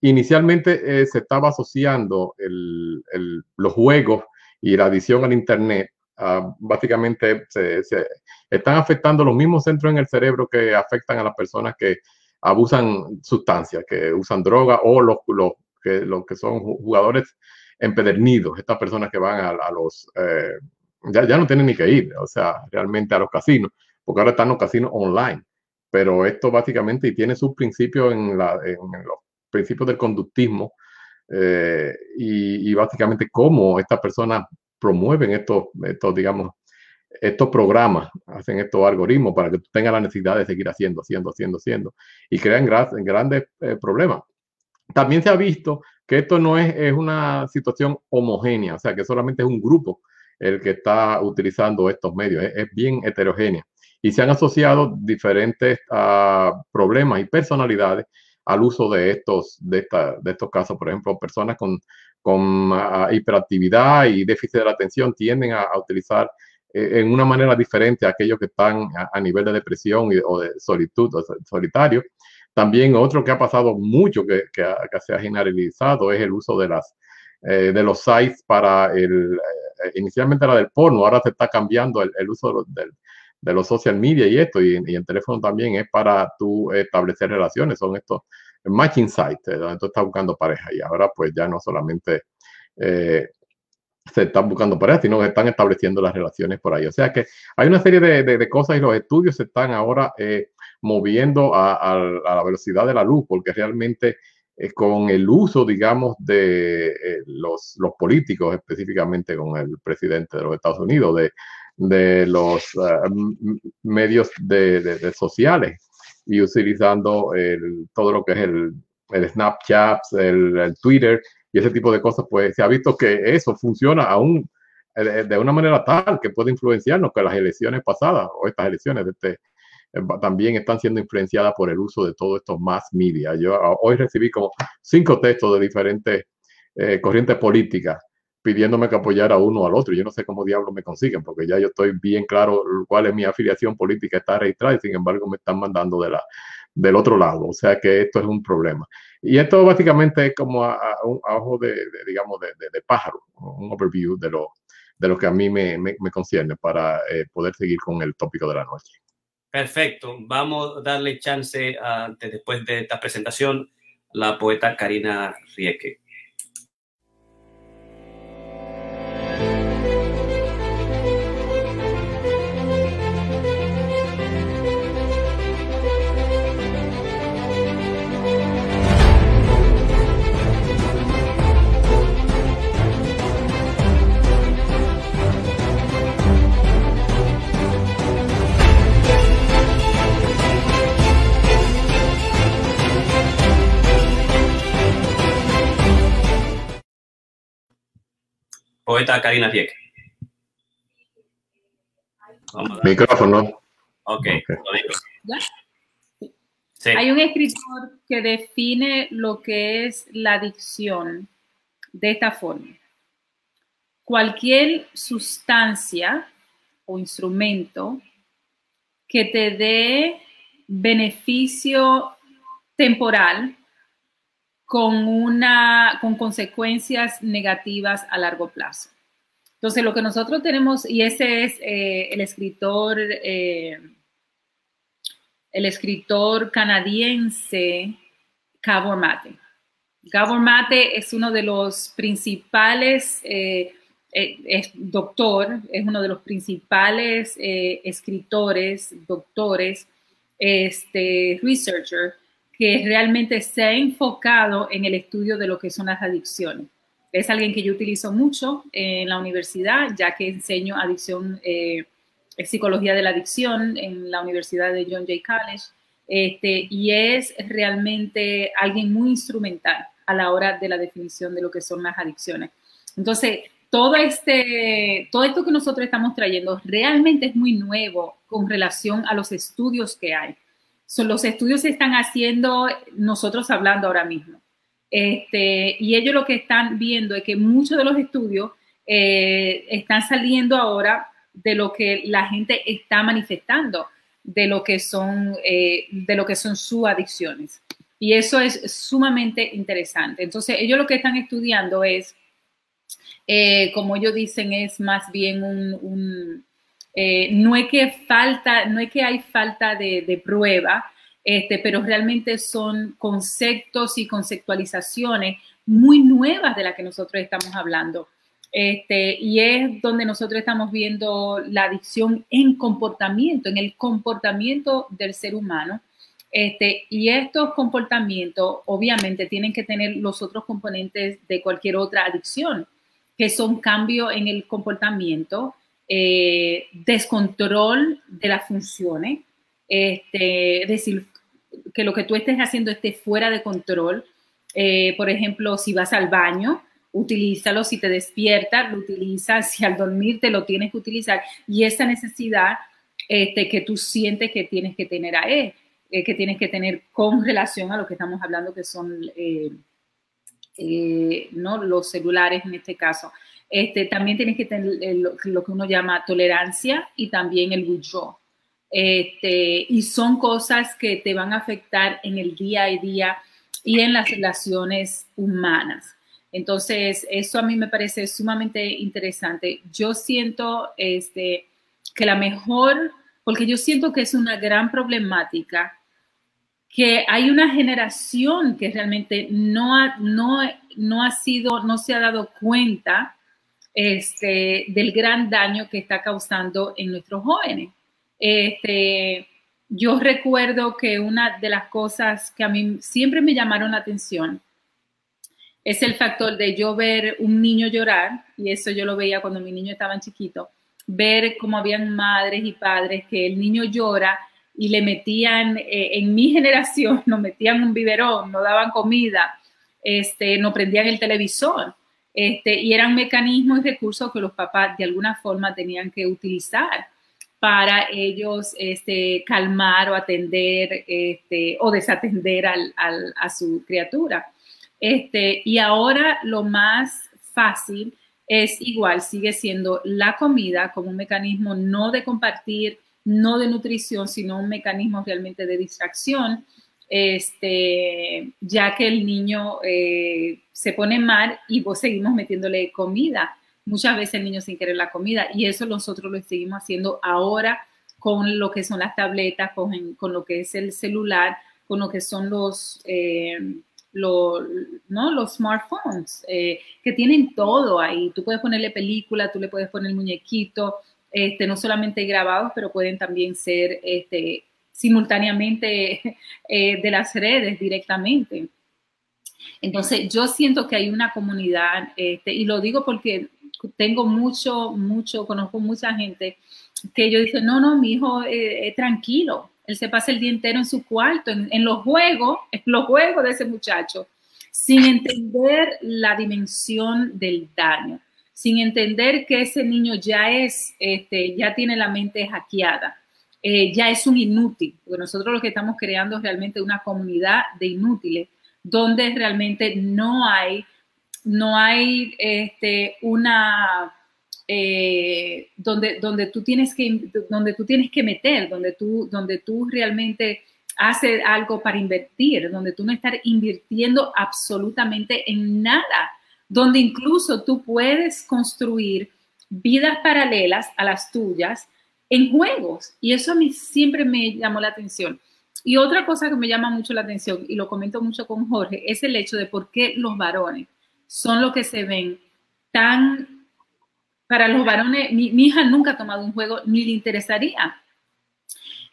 inicialmente eh, se estaba asociando el, el, los juegos y la adición al Internet. Uh, básicamente se, se, están afectando los mismos centros en el cerebro que afectan a las personas que abusan sustancias, que usan droga o los, los, que, los que son jugadores empedernidos, estas personas que van a, los... Eh, ya, ya no tienen ni que ir, o sea, realmente a los casinos, porque ahora están los casinos online. Pero esto básicamente y tiene sus principios en, en los principios del conductismo eh, y, y, básicamente cómo estas personas promueven estos, estos, digamos, estos programas, hacen estos algoritmos para que tú tengas la necesidad de seguir haciendo, haciendo, haciendo, haciendo y crean gran, grandes eh, problemas. También se ha visto que esto no es, es una situación homogénea, o sea, que solamente es un grupo el que está utilizando estos medios. Es, bien heterogénea. Y se han asociado diferentes uh, problemas y personalidades al uso de estos, de, esta, de estos casos. Por ejemplo, personas con, con uh, hiperactividad y déficit de la atención tienden a, utilizar eh, en una manera diferente a aquellos que están a, nivel de depresión o de solitud o solitario. También otro que ha pasado mucho, que, que, se ha generalizado, es el uso de, las, eh, de los sites para el, eh, inicialmente era del porno, ahora se está cambiando el, uso de los, social media y esto, y, y el teléfono también es para tú establecer relaciones, son estos matching sites, donde tú estás buscando pareja, y ahora pues ya no solamente eh, se están buscando pareja, sino que están estableciendo las relaciones por ahí. O sea que hay una serie de, de, de cosas y los estudios se están ahora eh, moviendo a, a, a, la velocidad de la luz, porque realmente eh, con el uso, digamos, de eh, los, los, políticos, específicamente con el presidente de los Estados Unidos, de, de los uh, medios de, de, sociales y utilizando el, todo lo que es el, el Snapchat, el, el, Twitter, y ese tipo de cosas, pues se ha visto que eso funciona aún de una manera tal que puede influenciarnos que las elecciones pasadas o estas elecciones de este, también están siendo influenciadas por el uso de todos estos más media. Yo hoy recibí como cinco textos de diferentes eh, corrientes políticas pidiéndome que apoyara a uno al otro. Yo no sé cómo diablos me consiguen, porque ya yo estoy bien claro cuál es mi afiliación política, está registrada y sin embargo me están mandando de la, del otro lado. O sea que esto es un problema. Y esto básicamente es como a, un ojo de, digamos, de, de, pájaro, un overview de lo, de lo que a mí me, me, concierne para eh, poder seguir con el tópico de la noche. Perfecto. Vamos a darle chance a, después de esta presentación, la poeta Karina Rieke. Poeta Karina Dieck. Micrófono. Ok, Hay un escritor que define lo que es la adicción de esta forma. Cualquier sustancia o instrumento que te dé beneficio temporal con, una, con consecuencias negativas a largo plazo. Entonces, lo que nosotros tenemos, y ese es eh, el escritor, eh, el escritor canadiense Gabor Mate. Gabor Mate es uno de los principales, eh, doctor, es uno de los principales escritores, doctores, este, researcher que realmente se ha enfocado en el estudio de lo que son las adicciones. Es alguien que yo utilizo mucho en la universidad, ya que enseño adicción, eh, psicología de la adicción en la Universidad de John Jay College, este, y es realmente alguien muy instrumental a la hora de la definición de lo que son las adicciones. Entonces, todo, este, todo esto que nosotros estamos trayendo realmente es muy nuevo con relación a los estudios que hay los estudios se están haciendo nosotros hablando ahora mismo. Este, y ellos lo que están viendo es que muchos de los estudios eh, están saliendo ahora de lo que la gente está manifestando, de lo que son, eh, de lo que son sus adicciones. Y eso es sumamente interesante. Entonces, ellos lo que están estudiando es, eh, como ellos dicen, es más bien un eh, no es que falta, no es que hay falta de, prueba, este, pero realmente son conceptos y conceptualizaciones muy nuevas de las que nosotros estamos hablando. Este, y es donde nosotros estamos viendo la adicción en comportamiento, en el comportamiento del ser humano. Este, y estos comportamientos obviamente tienen que tener los otros componentes de cualquier otra adicción, que son cambios en el comportamiento, eh, descontrol de las funciones, este, es decir, que lo que tú estés haciendo esté fuera de control. Eh, por ejemplo, si vas al baño, utilízalo, si te despiertas, lo utilizas, si al dormir te lo tienes que utilizar. Y esa necesidad este, que tú sientes que tienes que tener a él, eh, que tienes que tener con relación a lo que estamos hablando, que son ¿no? los celulares en este caso. Este, también tienes que tener lo, que uno llama tolerancia y también el withdraw. Este, y son cosas que te van a afectar en el día a día y en las relaciones humanas. Entonces, eso a mí me parece sumamente interesante. Yo siento este, que la mejor, porque yo siento que es una gran problemática, que hay una generación que realmente no no, no ha sido, no se ha dado cuenta este, del gran daño que está causando en nuestros jóvenes. Este, yo recuerdo que una de las cosas que a mí siempre me llamaron la atención es el factor de yo ver un niño llorar, y eso yo lo veía cuando mi niño estaba chiquito, ver cómo habían madres y padres que el niño llora y le metían, eh, en mi generación, nos metían un biberón, no daban comida, este, no prendían el televisor. Este, y eran mecanismos y recursos que los papás de alguna forma tenían que utilizar para ellos este, calmar o atender este, o desatender a su criatura. Este, y ahora lo más fácil es igual, sigue siendo la comida como un mecanismo no de compartir, no de nutrición, sino un mecanismo realmente de distracción, este, ya que el niño eh, se pone mal y vos seguimos metiéndole comida muchas veces el niño sin querer la comida y eso nosotros lo seguimos haciendo ahora con lo que son las tabletas, con, lo que es el celular, con lo que son los, eh, ¿no? los smartphones, eh, que tienen todo ahí. Tú puedes ponerle película, tú le puedes poner muñequito, este, no solamente grabados, pero pueden también ser este, simultáneamente eh, de las redes directamente. Entonces, yo siento que hay una comunidad, este, y lo digo porque tengo mucho, mucho, conozco mucha gente que yo dice, no, no, mi hijo eh, tranquilo, él se pasa el día entero en su cuarto, en, los juegos, en los juegos de ese muchacho, sin entender la dimensión del daño, sin entender que ese niño ya es, este, ya tiene la mente hackeada, eh, ya es un inútil, porque nosotros lo que estamos creando es realmente una comunidad de inútiles, donde realmente no hay no hay este, una eh, donde, donde, tú tienes que, donde tú tienes que meter, donde tú, donde tú realmente haces algo para invertir, donde tú no estás invirtiendo absolutamente en nada, donde incluso tú puedes construir vidas paralelas a las tuyas en juegos. Y eso a mí siempre me llamó la atención. Y otra cosa que me llama mucho la atención, y lo comento mucho con Jorge, es el hecho de por qué los varones son los que se ven tan... Para los varones, mi, hija nunca ha tomado un juego ni le interesaría,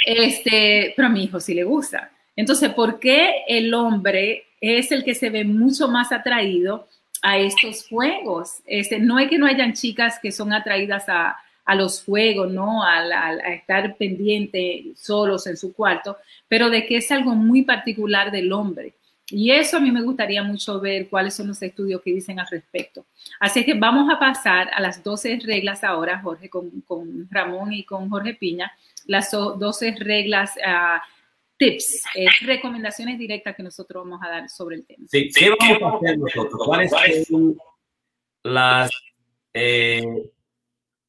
este, pero a mi hijo sí le gusta. Entonces, ¿por qué el hombre es el que se ve mucho más atraído a estos juegos? Este, no es que no hayan chicas que son atraídas a, los juegos, ¿no? A, a, estar pendiente solos en su cuarto, pero de que es algo muy particular del hombre. Y eso a mí me gustaría mucho ver cuáles son los estudios que dicen al respecto. Así que vamos a pasar a las 12 reglas ahora, Jorge, con, Ramón y con Jorge Piña, las 12 reglas, uh, tips, eh, recomendaciones directas que nosotros vamos a dar sobre el tema. Sí, ¿qué vamos a hacer nosotros? ¿Cuáles son las eh,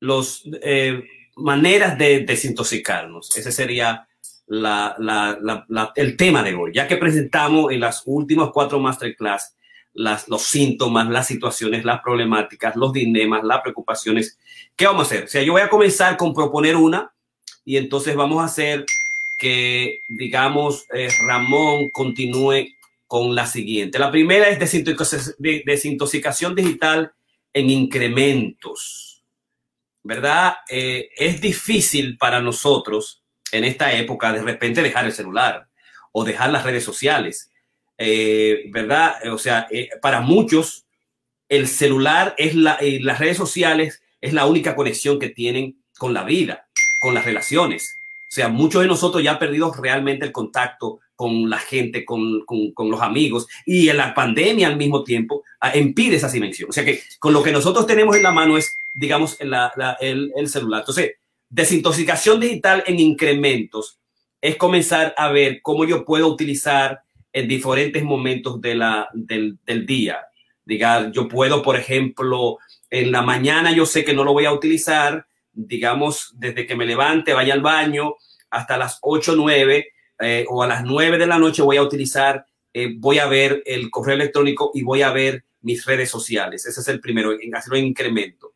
los, eh, maneras de desintoxicarnos? Ese sería el tema de hoy, ya que presentamos en las últimas cuatro masterclass las, los síntomas, las situaciones, las problemáticas, los dilemas, las preocupaciones. ¿Qué vamos a hacer? O sea, yo voy a comenzar con proponer una y entonces vamos a hacer que, digamos, eh, Ramón continúe con la siguiente. La primera es desintoxicación digital en incrementos, ¿verdad? Eh, es difícil para nosotros en esta época de repente dejar el celular o dejar las redes sociales, eh, ¿verdad? O sea, eh, para muchos el celular es la, las redes sociales es la única conexión que tienen con la vida, con las relaciones. O sea, muchos de nosotros ya han perdido realmente el contacto con la gente, con, con, los amigos y en la pandemia al mismo tiempo ah, impide esa dimensión. O sea que con lo que nosotros tenemos en la mano es, digamos, el, el celular. Entonces, Desintoxicación digital en incrementos es comenzar a ver cómo yo puedo utilizar en diferentes momentos de la, del, día. Diga, yo puedo, por ejemplo, en la mañana yo sé que no lo voy a utilizar, digamos, desde que me levante, vaya al baño, hasta las 8 o 9 o a las 9 de la noche voy a utilizar, eh, voy a ver el correo electrónico y voy a ver mis redes sociales. Ese es el primero, en hacerlo en incremento.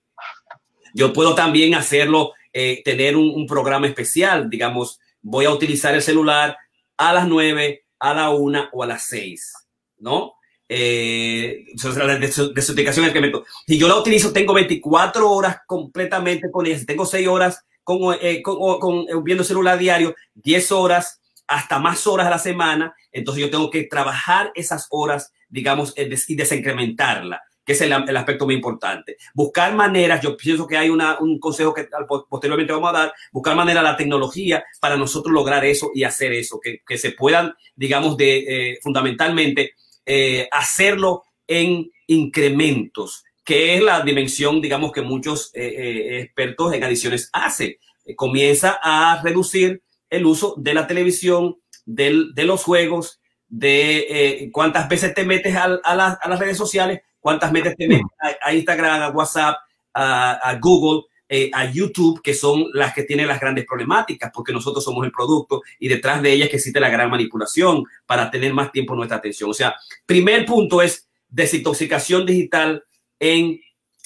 Yo puedo también hacerlo eh, tener un, programa especial, digamos, voy a utilizar el celular a las 9, a la 1 o a las 6, ¿no? Eh, la desintoxicación que meto. Si yo la utilizo, tengo 24 horas completamente con ella. Tengo 6 horas con, eh, con, con, viendo celular diario, 10 horas, hasta más horas a la semana. Entonces yo tengo que trabajar esas horas, digamos, y desincrementarla que es el, aspecto muy importante. Buscar maneras, yo pienso que hay un consejo que posteriormente vamos a dar, buscar maneras, la tecnología para nosotros lograr eso y hacer eso, que, se puedan, digamos, de, eh, fundamentalmente eh, hacerlo en incrementos, que es la dimensión, digamos, que muchos eh, expertos en adiciones hacen. comienza a reducir el uso de la televisión, de los juegos, de cuántas veces te metes a, las redes sociales, cuántas veces te metes a, Instagram, a WhatsApp, a Google eh, a YouTube, que son las que tienen las grandes problemáticas, porque nosotros somos el producto y detrás de ellas que existe la gran manipulación para tener más tiempo nuestra atención. O sea, primer punto es desintoxicación digital en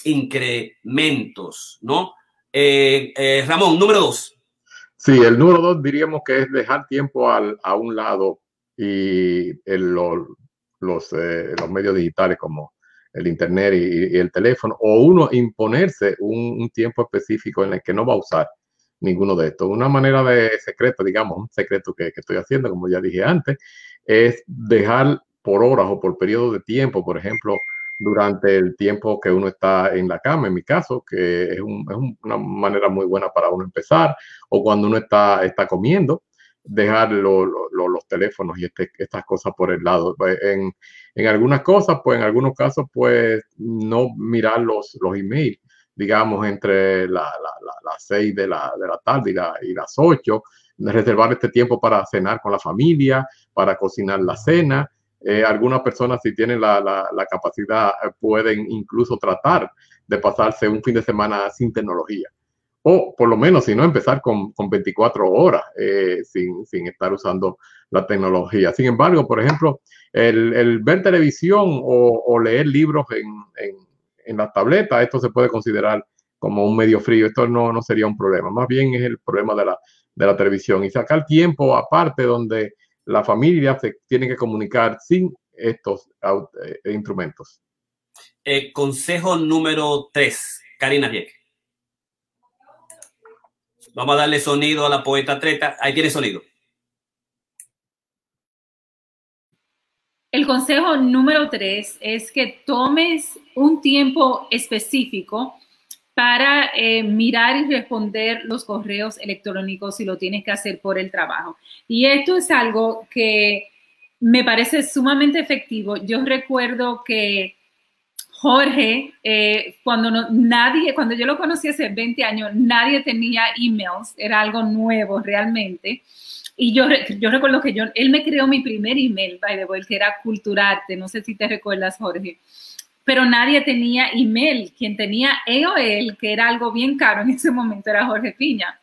incrementos, ¿no? Eh, eh, Ramón, número dos. Sí, el número dos diríamos que es dejar tiempo al, a un lado y los, los medios digitales como el Internet y, el teléfono, o uno imponerse un, tiempo específico en el que no va a usar ninguno de estos. Una manera de secreto, digamos, un secreto que, estoy haciendo, como ya dije antes, es dejar por horas o por periodos de tiempo, por ejemplo, durante el tiempo que uno está en la cama, en mi caso, que es, una manera muy buena para uno empezar, o cuando uno está, está comiendo, dejar los teléfonos y este, estas cosas por el lado. Pues, en, en, algunas cosas, pues en algunos casos, pues no mirar los, los emails, digamos, entre las la, 6 de la, de la tarde y, las 8, reservar este tiempo para cenar con la familia, para cocinar la cena. Eh, algunas personas, si tienen la, la, capacidad, pueden incluso tratar de pasarse un fin de semana sin tecnología. O por lo menos, si no, empezar con, con 24 horas eh, sin, sin, estar usando la tecnología. Sin embargo, por ejemplo, el, ver televisión o, leer libros en, en, en, la esto se puede considerar como un medio frío, esto no, no sería un problema, más bien es el problema de la, de la televisión. Y sacar tiempo aparte donde la familia se tiene que comunicar sin estos eh, instrumentos. Eh, consejo número 3, Karina Vieque. Vamos a darle sonido a la poeta treta. Ahí tiene sonido. El consejo número tres es que tomes un tiempo específico para eh, mirar y responder los correos electrónicos si lo tienes que hacer por el trabajo. Y esto es algo que me parece sumamente efectivo. Yo recuerdo que Jorge, eh, cuando nadie, cuando yo lo conocí hace 20 años, nadie tenía emails, era algo nuevo realmente. Y yo, yo recuerdo que yo, él me creó mi primer email, by the que era Culturarte, no sé si te recuerdas, Jorge. Pero nadie tenía email. Quien tenía EOL, que era algo bien caro en ese momento, era Jorge Piña.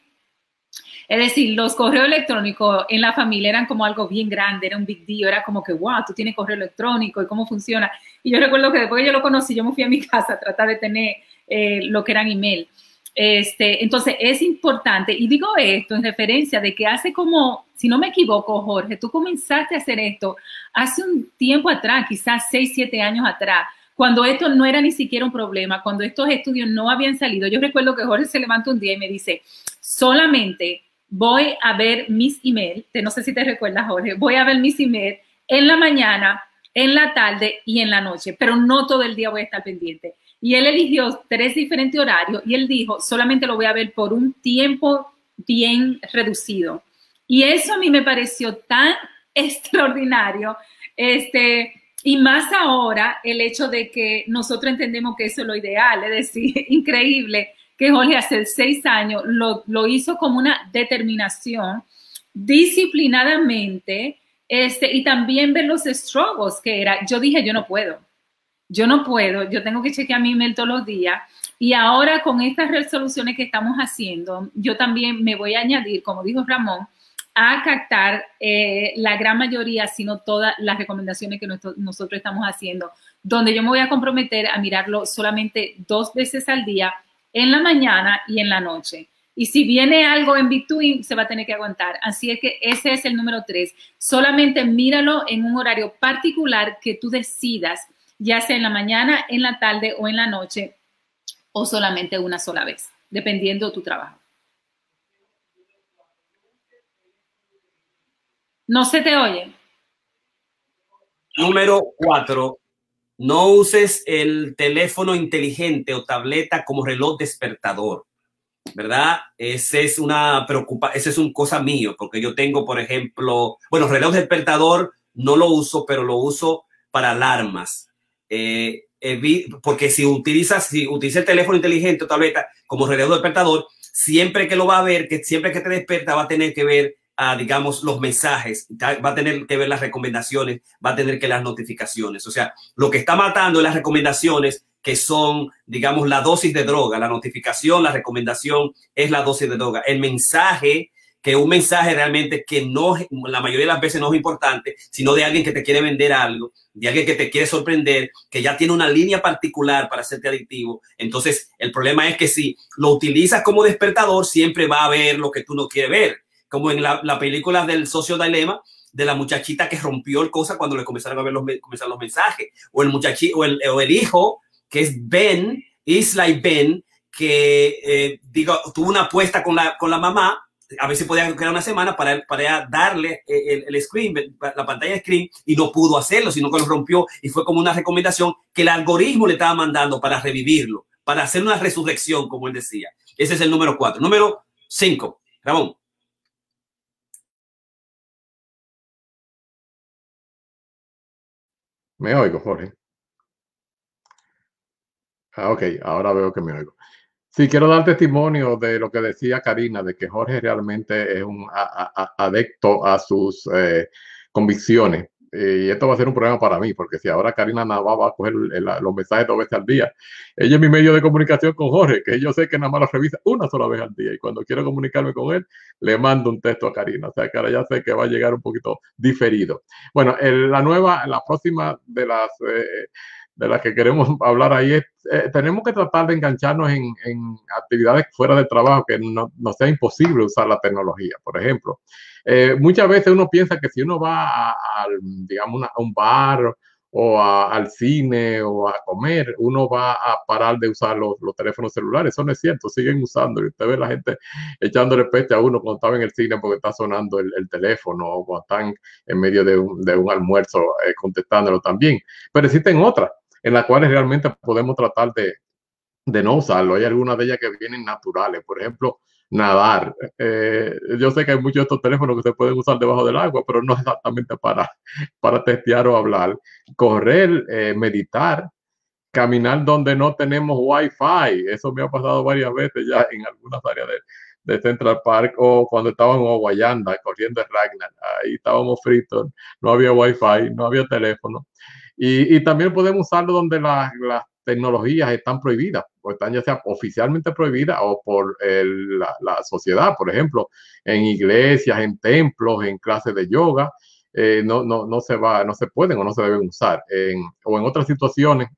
Es decir, los correos electrónicos en la familia eran como algo bien grande, era un big deal, era como que, wow, tú tienes correo electrónico y cómo funciona. Y yo recuerdo que después que yo lo conocí, yo me fui a mi casa a tratar de tener eh, lo que eran email. Este, entonces es importante, y digo esto en referencia de que hace como, si no me equivoco, Jorge, tú comenzaste a hacer esto hace un tiempo atrás, quizás seis, siete años atrás, cuando esto no era ni siquiera un problema, cuando estos estudios no habían salido. Yo recuerdo que Jorge se levantó un día y me dice, solamente voy a ver mis emails, no sé si te recuerdas, Jorge, voy a ver mis emails en la mañana, en la tarde y en la noche, pero no todo el día voy a estar pendiente. Y él eligió tres diferentes horarios y él dijo, solamente lo voy a ver por un tiempo bien reducido. Y eso a mí me pareció tan extraordinario, este, y más ahora el hecho de que nosotros entendemos que eso es lo ideal, es decir, increíble que Jorge hace seis años lo, hizo como una determinación, disciplinadamente, este, y también ver los struggles que era. Yo dije, yo no puedo, yo no puedo, yo tengo que chequear mi email todos los días. Y ahora con estas resoluciones que estamos haciendo, yo también me voy a añadir, como dijo Ramón, a captar eh, la gran mayoría, sino todas las recomendaciones que nosotros estamos haciendo, donde yo me voy a comprometer a mirarlo solamente dos veces al día en la mañana y en la noche. Y si viene algo en between, se va a tener que aguantar. Así es que ese es el número tres. Solamente míralo en un horario particular que tú decidas, ya sea en la mañana, en la tarde o en la noche, o solamente una sola vez, dependiendo de tu trabajo. No se te oye. Número cuatro, no uses el teléfono inteligente o tableta como reloj despertador, ¿verdad? Ese es una preocupa, ese es un cosa mío, porque yo tengo, por ejemplo, bueno, reloj despertador no lo uso, pero lo uso para alarmas. Eh, porque si utilizas, si utiliza el teléfono inteligente o tableta como reloj despertador, siempre que lo va a ver, que siempre que te despierta va a tener que ver, uh, digamos, los mensajes, va a tener que ver las recomendaciones, va a tener que las notificaciones. O sea, lo que está matando es las recomendaciones que son, digamos, la dosis de droga. La notificación, la recomendación es la dosis de droga. El mensaje que un mensaje realmente que no, la mayoría de las veces no es importante, sino de alguien que te quiere vender algo, de alguien que te quiere sorprender, que ya tiene una línea particular para hacerte adictivo. Entonces, el problema es que si lo utilizas como despertador, siempre va a ver lo que tú no quieres ver. Como en la, película del socio dilema, de la muchachita que rompió el cosa cuando le comenzaron a ver los, comenzaron los mensajes, o el muchachito, o el, o el hijo, que es Ben, Isla y Ben, que eh, digo, tuvo una apuesta con la, con la mamá a veces podía quedar una semana para, para darle el, el, screen, la pantalla de screen, y no pudo hacerlo, sino que lo rompió y fue como una recomendación que el algoritmo le estaba mandando para revivirlo, para hacer una resurrección, como él decía. Ese es el número cuatro. Número cinco, Ramón. Me oigo, Jorge. Ah, ok, ahora veo que me oigo. Sí, quiero dar testimonio de lo que decía Karina, de que Jorge realmente es un adecto a sus eh, convicciones. Y esto va a ser un problema para mí, porque si ahora Karina nada va a coger los mensajes dos veces al día, ella es mi medio de comunicación con Jorge, que yo sé que nada más lo revisa una sola vez al día. Y cuando quiero comunicarme con él, le mando un texto a Karina. O sea que ahora ya sé que va a llegar un poquito diferido. Bueno, la nueva, la próxima de las... Eh, de las que queremos hablar ahí es, eh, tenemos que tratar de engancharnos en, actividades fuera del trabajo que no, sea imposible usar la tecnología. Por ejemplo, eh, muchas veces uno piensa que si uno va a, digamos, a un bar o al cine o a comer, uno va a parar de usar los, teléfonos celulares. Eso no es cierto, siguen usando. Y usted ve la gente echándole peste a uno cuando estaba en el cine porque está sonando el, teléfono o cuando están en medio de un, almuerzo eh, contestándolo también. Pero existen otras en las cuales realmente podemos tratar de, no usarlo. Hay algunas de ellas que vienen naturales, por ejemplo, nadar. Eh, yo sé que hay muchos de estos teléfonos que se pueden usar debajo del agua, pero no exactamente para, para testear o hablar. Correr, eh, meditar, caminar donde no tenemos wifi. Eso me ha pasado varias veces ya en algunas áreas de, Central Park o cuando estábamos en Guayanda corriendo en Ragnar. Ahí estábamos fritos, no había wifi, no había teléfono. Y, también podemos usarlo donde las tecnologías están prohibidas, o están ya sea oficialmente prohibidas o por la, sociedad, por ejemplo, en iglesias, en templos, en clases de yoga, eh, no, no, no, se va, no se pueden o no se deben usar. o en otras situaciones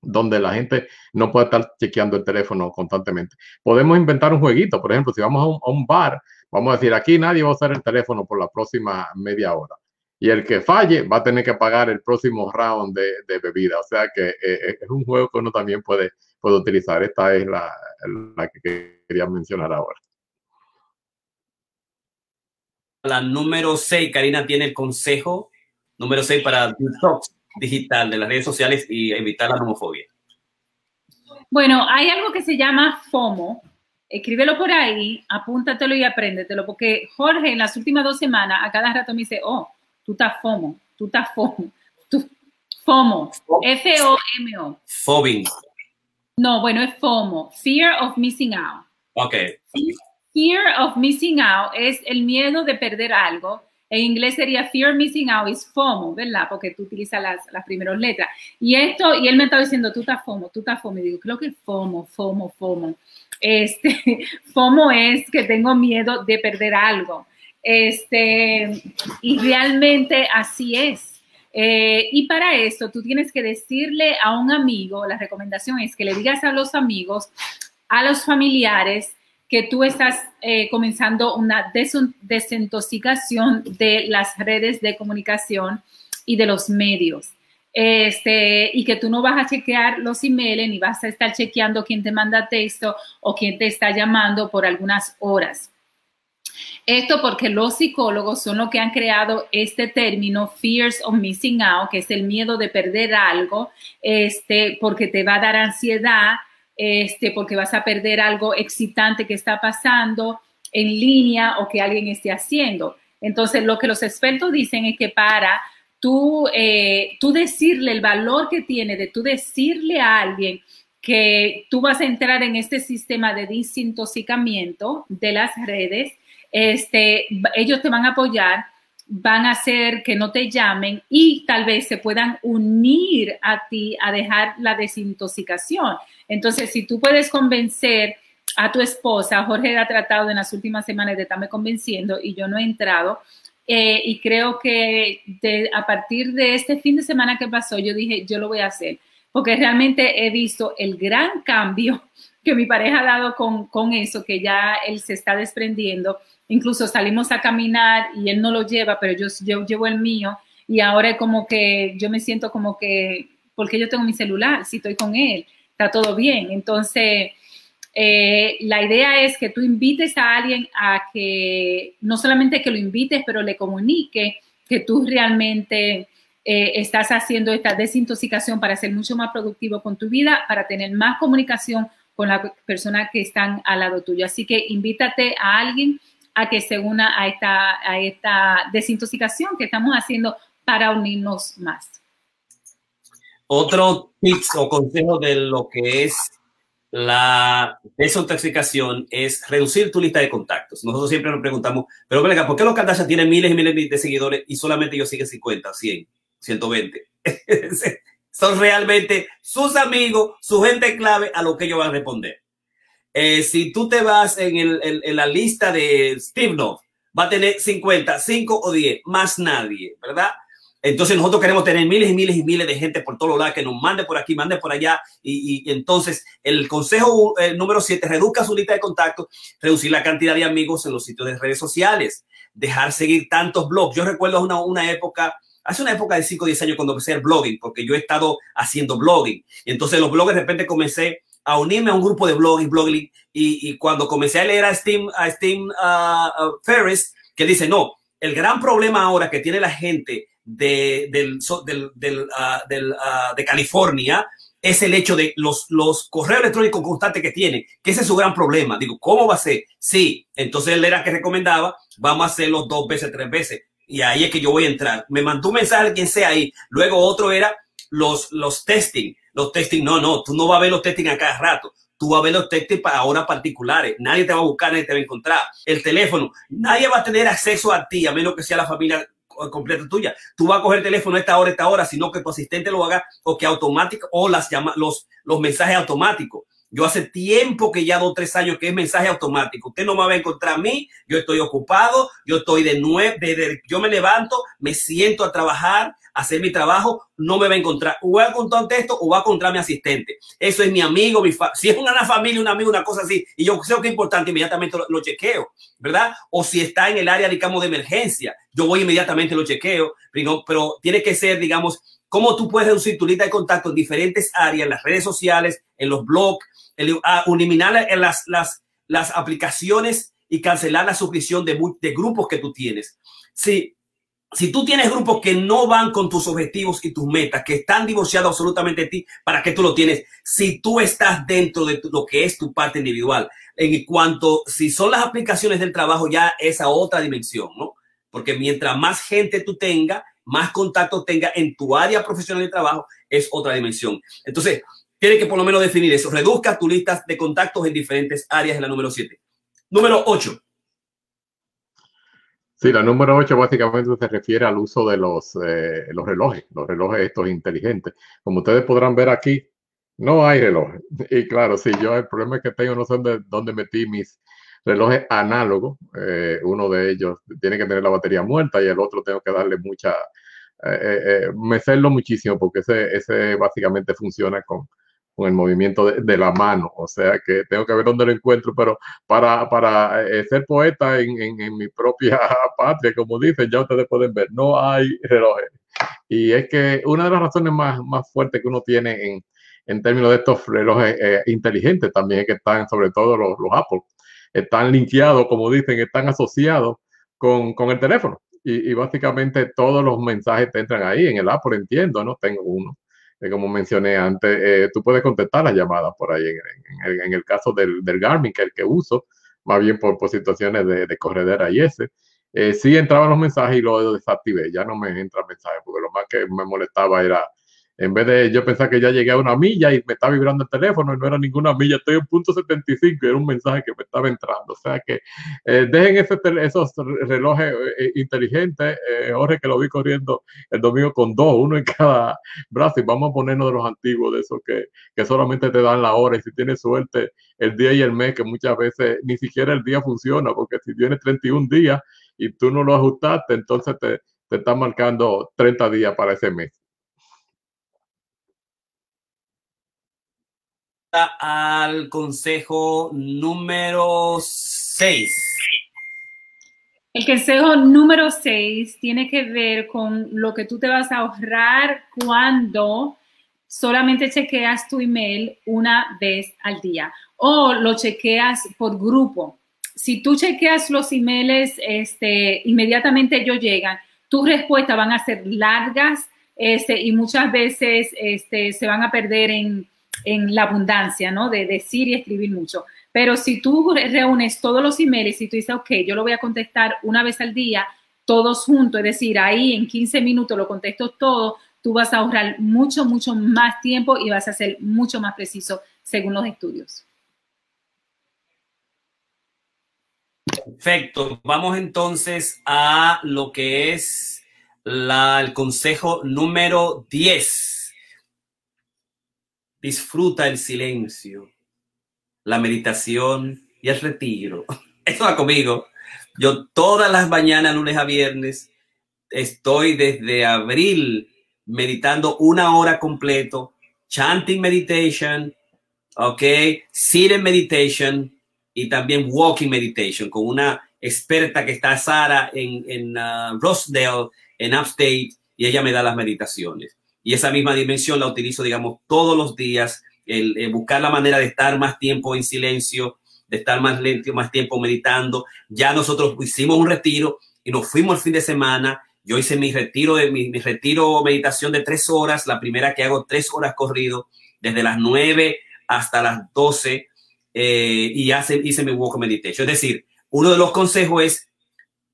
donde la gente no puede estar chequeando el teléfono constantemente. Podemos inventar un jueguito, por ejemplo, si vamos a un bar, vamos a decir, aquí nadie va a usar el teléfono por la próxima media hora y el que falle va a tener que pagar el próximo round de, bebida. O sea que eh, eh, es un juego que uno también puede, puede utilizar. Esta es la, la que quería mencionar ahora. La número 6, Karina tiene el consejo número 6 para detox digital de las redes sociales y evitar la homofobia. Bueno, hay algo que se llama FOMO. Escríbelo por ahí, apúntatelo y apréndetelo, porque Jorge en las últimas dos semanas a cada rato me dice, oh, tú estás FOMO, tú estás FOMO, tú, FOMO, F-O-M-O. Fobing. No, bueno, es FOMO, Fear of Missing Out. Ok. Fear of Missing Out es el miedo de perder algo. En inglés sería Fear Missing Out is FOMO, ¿verdad? Porque tú utilizas las, las primeras letras. Y esto, y él me estaba diciendo, tú estás FOMO, tú estás FOMO. Y digo, creo que FOMO, FOMO, FOMO. Este, FOMO es que tengo miedo de perder algo. Este, y realmente así es. Eh, y para eso tú tienes que decirle a un amigo, la recomendación es que le digas a los amigos, a los familiares, que tú estás eh, comenzando una desintoxicación de las redes de comunicación y de los medios. Este, y que tú no vas a chequear los emails ni vas a estar chequeando quién te manda texto o quién te está llamando por algunas horas. Esto porque los psicólogos son los que han creado este término fears of missing out, que es el miedo de perder algo, este, porque te va a dar ansiedad, este, porque vas a perder algo excitante que está pasando en línea o que alguien esté haciendo. Entonces, lo que los expertos dicen es que para tú, eh, tú decirle el valor que tiene de tú decirle a alguien que tú vas a entrar en este sistema de desintoxicamiento de las redes, este, ellos te van a apoyar, van a hacer que no te llamen y tal vez se puedan unir a ti a dejar la desintoxicación. Entonces, si tú puedes convencer a tu esposa, Jorge ha tratado en las últimas semanas de estarme convenciendo y yo no he entrado, eh, y creo que a partir de este fin de semana que pasó, yo dije, yo lo voy a hacer, porque realmente he visto el gran cambio que mi pareja ha dado con, con eso, que ya él se está desprendiendo. Incluso salimos a caminar y él no lo lleva, pero yo, yo llevo el mío y ahora es como que yo me siento como que, porque yo tengo mi celular, si estoy con él, está todo bien. Entonces, eh, la idea es que tú invites a alguien a que no solamente que lo invites, pero le comunique que tú realmente eh, estás haciendo esta desintoxicación para ser mucho más productivo con tu vida, para tener más comunicación con las personas que están al lado tuyo. Así que invítate a alguien a que se una a esta, a esta desintoxicación que estamos haciendo para unirnos más. Otro tips o consejo de lo que es la desintoxicación es reducir tu lista de contactos. Nosotros siempre nos preguntamos, pero venga, ¿por qué los Kardashian tienen miles y miles de seguidores y solamente yo sigue 50, 100, 120? Son realmente sus amigos, su gente clave a lo que ellos van a responder. Eh, si tú te vas en, el, la lista de Steve Love, va a tener 50, 5 o 10, más nadie, ¿verdad? Entonces nosotros queremos tener miles y miles y miles de gente por todos lados que nos mande por aquí, mande por allá. Y, entonces el consejo eh, número 7, reduzca su lista de contactos, reducir la cantidad de amigos en los sitios de redes sociales, dejar seguir tantos blogs. Yo recuerdo una época, hace una época de 5 o 10 años cuando empecé el blogging, porque yo he estado haciendo blogging. Y entonces los blogs de repente comencé a unirme a un grupo de blogging, blogging. Y, cuando comencé a leer a Steam, a Steam uh, Ferris, que dice, no, el gran problema ahora que tiene la gente de, del, del, ah, ah, de California es el hecho de los, los correos electrónicos constantes que tiene, que ese es su gran problema. Digo, ¿cómo va a ser? Sí, entonces él era que recomendaba, vamos a hacerlo dos veces, tres veces. Y ahí es que yo voy a entrar. Me mandó un mensaje quien sea ahí. Luego otro era los, los testing. Los testing, no, no, tú no vas a ver los testing a cada rato. Tú vas a ver los testing para horas particulares. Nadie te va a buscar, nadie te va a encontrar. El teléfono, nadie va a tener acceso a ti, a menos que sea la familia completa tuya. Tú vas a coger el teléfono a esta hora, esta hora, sino que tu asistente lo haga o que automático o las llama, los, los mensajes automáticos. Yo hace tiempo que ya dos, tres años que es mensaje automático. Usted no me va a encontrar a mí, yo estoy ocupado, yo estoy de nueve, yo me levanto, me siento a trabajar, hacer mi trabajo, no me va a encontrar. O voy a texto o va a encontrar mi asistente. Eso es mi amigo, mi si es una familia, un amigo, una cosa así, y yo creo que es importante, inmediatamente lo, chequeo, ¿verdad? O si está en el área, digamos, de emergencia, yo voy inmediatamente lo chequeo, pero, pero tiene que ser, digamos, cómo tú puedes reducir tu lista de contacto en diferentes áreas, en las redes sociales, en los blogs, eliminar en las, las, las aplicaciones y cancelar la suscripción de, de grupos que tú tienes. Sí, si tú tienes grupos que no van con tus objetivos y tus metas, que están divorciados absolutamente de ti, ¿para qué tú lo tienes? Si tú estás dentro de lo que es tu parte individual. En cuanto, si son las aplicaciones del trabajo, ya esa otra dimensión, ¿no? Porque mientras más gente tú tengas, más contacto tenga en tu área profesional de trabajo, es otra dimensión. Entonces, tiene que por lo menos definir eso. Reduzca tu lista de contactos en diferentes áreas en la número 7. Número 8 Sí, la número 8 básicamente se refiere al uso de los, eh, los relojes, los relojes estos inteligentes. Como ustedes podrán ver aquí, no hay relojes. Y claro, sí, yo el problema es que tengo, no sé de dónde metí mis relojes análogos. Eh, uno de ellos tiene que tener la batería muerta y el otro tengo que darle mucha, eh, eh mecerlo muchísimo porque ese, ese básicamente funciona con, con el movimiento de, la mano. O sea que tengo que ver dónde lo encuentro, pero para, para eh, ser poeta en, en, mi propia patria, como dicen, ya ustedes pueden ver, no hay relojes. Y es que una de las razones más, más fuertes que uno tiene en, en términos de estos relojes eh, inteligentes también es que están, sobre todo los, los Apple, están linkeados, como dicen, están asociados con, con el teléfono. Y, y, básicamente todos los mensajes te entran ahí. En el Apple entiendo, ¿no? Tengo uno como mencioné antes, eh, tú puedes contestar las llamadas por ahí. En, el, caso del, del, Garmin, que es el que uso, más bien por, por situaciones de, de, corredera y ese, eh, sí entraban los mensajes y lo desactivé, ya no me entra mensaje, porque lo más que me molestaba era en vez de yo pensar que ya llegué a una milla y me está vibrando el teléfono y no era ninguna milla, estoy en punto 75 y era un mensaje que me estaba entrando. O sea que eh, dejen ese, esos relojes eh, inteligentes, eh, Jorge que lo vi corriendo el domingo con dos, uno en cada brazo y vamos a ponernos de los antiguos, de esos que, que solamente te dan la hora y si tienes suerte el día y el mes, que muchas veces ni siquiera el día funciona, porque si tienes 31 días y tú no lo ajustaste, entonces te, te está marcando 30 días para ese mes. Al consejo número 6. El consejo número 6 tiene que ver con lo que tú te vas a ahorrar cuando solamente chequeas tu email una vez al día o lo chequeas por grupo. Si tú chequeas los emails, este, inmediatamente ellos llegan, tus respuestas van a ser largas este, y muchas veces este, se van a perder en, en la abundancia, ¿no? De decir y escribir mucho. Pero si tú reúnes todos los emails y tú dices, ok, yo lo voy a contestar una vez al día, todos juntos, es decir, ahí en 15 minutos lo contesto todo, tú vas a ahorrar mucho, mucho más tiempo y vas a ser mucho más preciso según los estudios. Perfecto. Vamos entonces a lo que es el consejo número 10 disfruta el silencio, la meditación y el retiro. Eso va conmigo. Yo todas las mañanas, lunes a viernes, estoy desde abril meditando una hora completo, chanting meditation, ok, sitting meditation y también walking meditation con una experta que está Sara en, en uh, Rosedale, en Upstate, y ella me da las meditaciones y esa misma dimensión la utilizo, digamos, todos los días, eh, buscar la manera de estar más tiempo en silencio, de estar más lento, más tiempo meditando. Ya nosotros hicimos un retiro y nos fuimos el fin de semana. Yo hice mi retiro de mi, mi retiro meditación de tres horas, la primera que hago tres horas corrido, desde las nueve hasta las doce, eh, y hace, hice mi walk meditation. Es decir, uno de los consejos es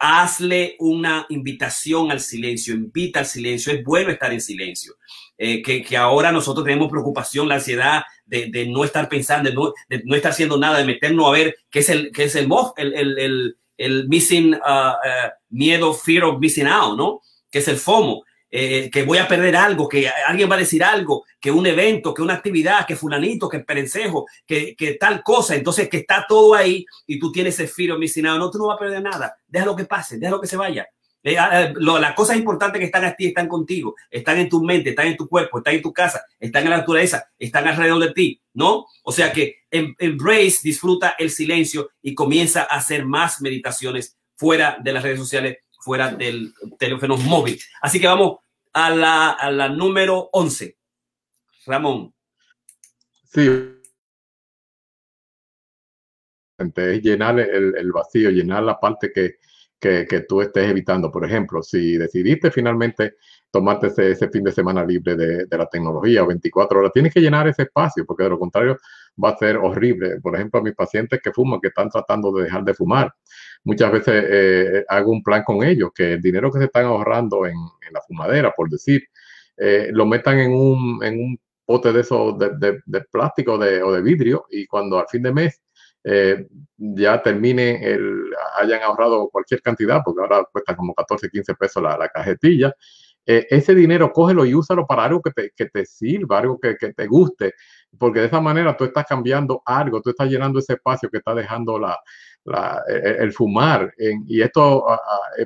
hazle una invitación al silencio, invita al silencio, es bueno estar en silencio. Eh, que, ahora nosotros tenemos preocupación, la ansiedad de, no estar pensando, de no, estar haciendo nada, de meternos a ver qué es el, qué es el, el, el, el, missing, uh, uh, miedo, fear of missing out, ¿no? Que es el FOMO. Eh, que voy a perder algo, que alguien va a decir algo, que un evento, que una actividad, que fulanito, que perencejo, que, que tal cosa. Entonces, que está todo ahí y tú tienes ese filo misinado. No, tú no vas a perder nada. Déjalo que pase, déjalo que se vaya. Eh, ah, eh, las cosas importantes que están a ti están contigo, están en tu mente, están en tu cuerpo, están en tu casa, están en la naturaleza, están alrededor de ti, ¿no? O sea que em, embrace, disfruta el silencio y comienza a hacer más meditaciones fuera de las redes sociales, fuera del teléfono móvil. Así que vamos a la, a la número 11. Ramón. Sí. Es llenar el, el vacío, llenar la parte que, que, que, tú estés evitando. Por ejemplo, si decidiste finalmente tomarte ese, ese fin de semana libre de, de, la tecnología, 24 horas, tienes que llenar ese espacio, porque de lo contrario va a ser horrible. Por ejemplo, a mis pacientes que fuman, que están tratando de dejar de fumar, muchas veces eh, hago un plan con ellos, que el dinero que se están ahorrando en, la fumadera, por decir, eh, lo metan en un, en un pote de esos de, de, plástico de, o de vidrio y cuando al fin de mes eh, ya termine el, hayan ahorrado cualquier cantidad, porque ahora cuesta como 14, 15 pesos la, la cajetilla, ese dinero cógelo y úsalo para algo que te, que te sirva, algo que, que, te guste, porque de esa manera tú estás cambiando algo, tú estás llenando ese espacio que está dejando la, la, el, el, fumar, en, y esto a,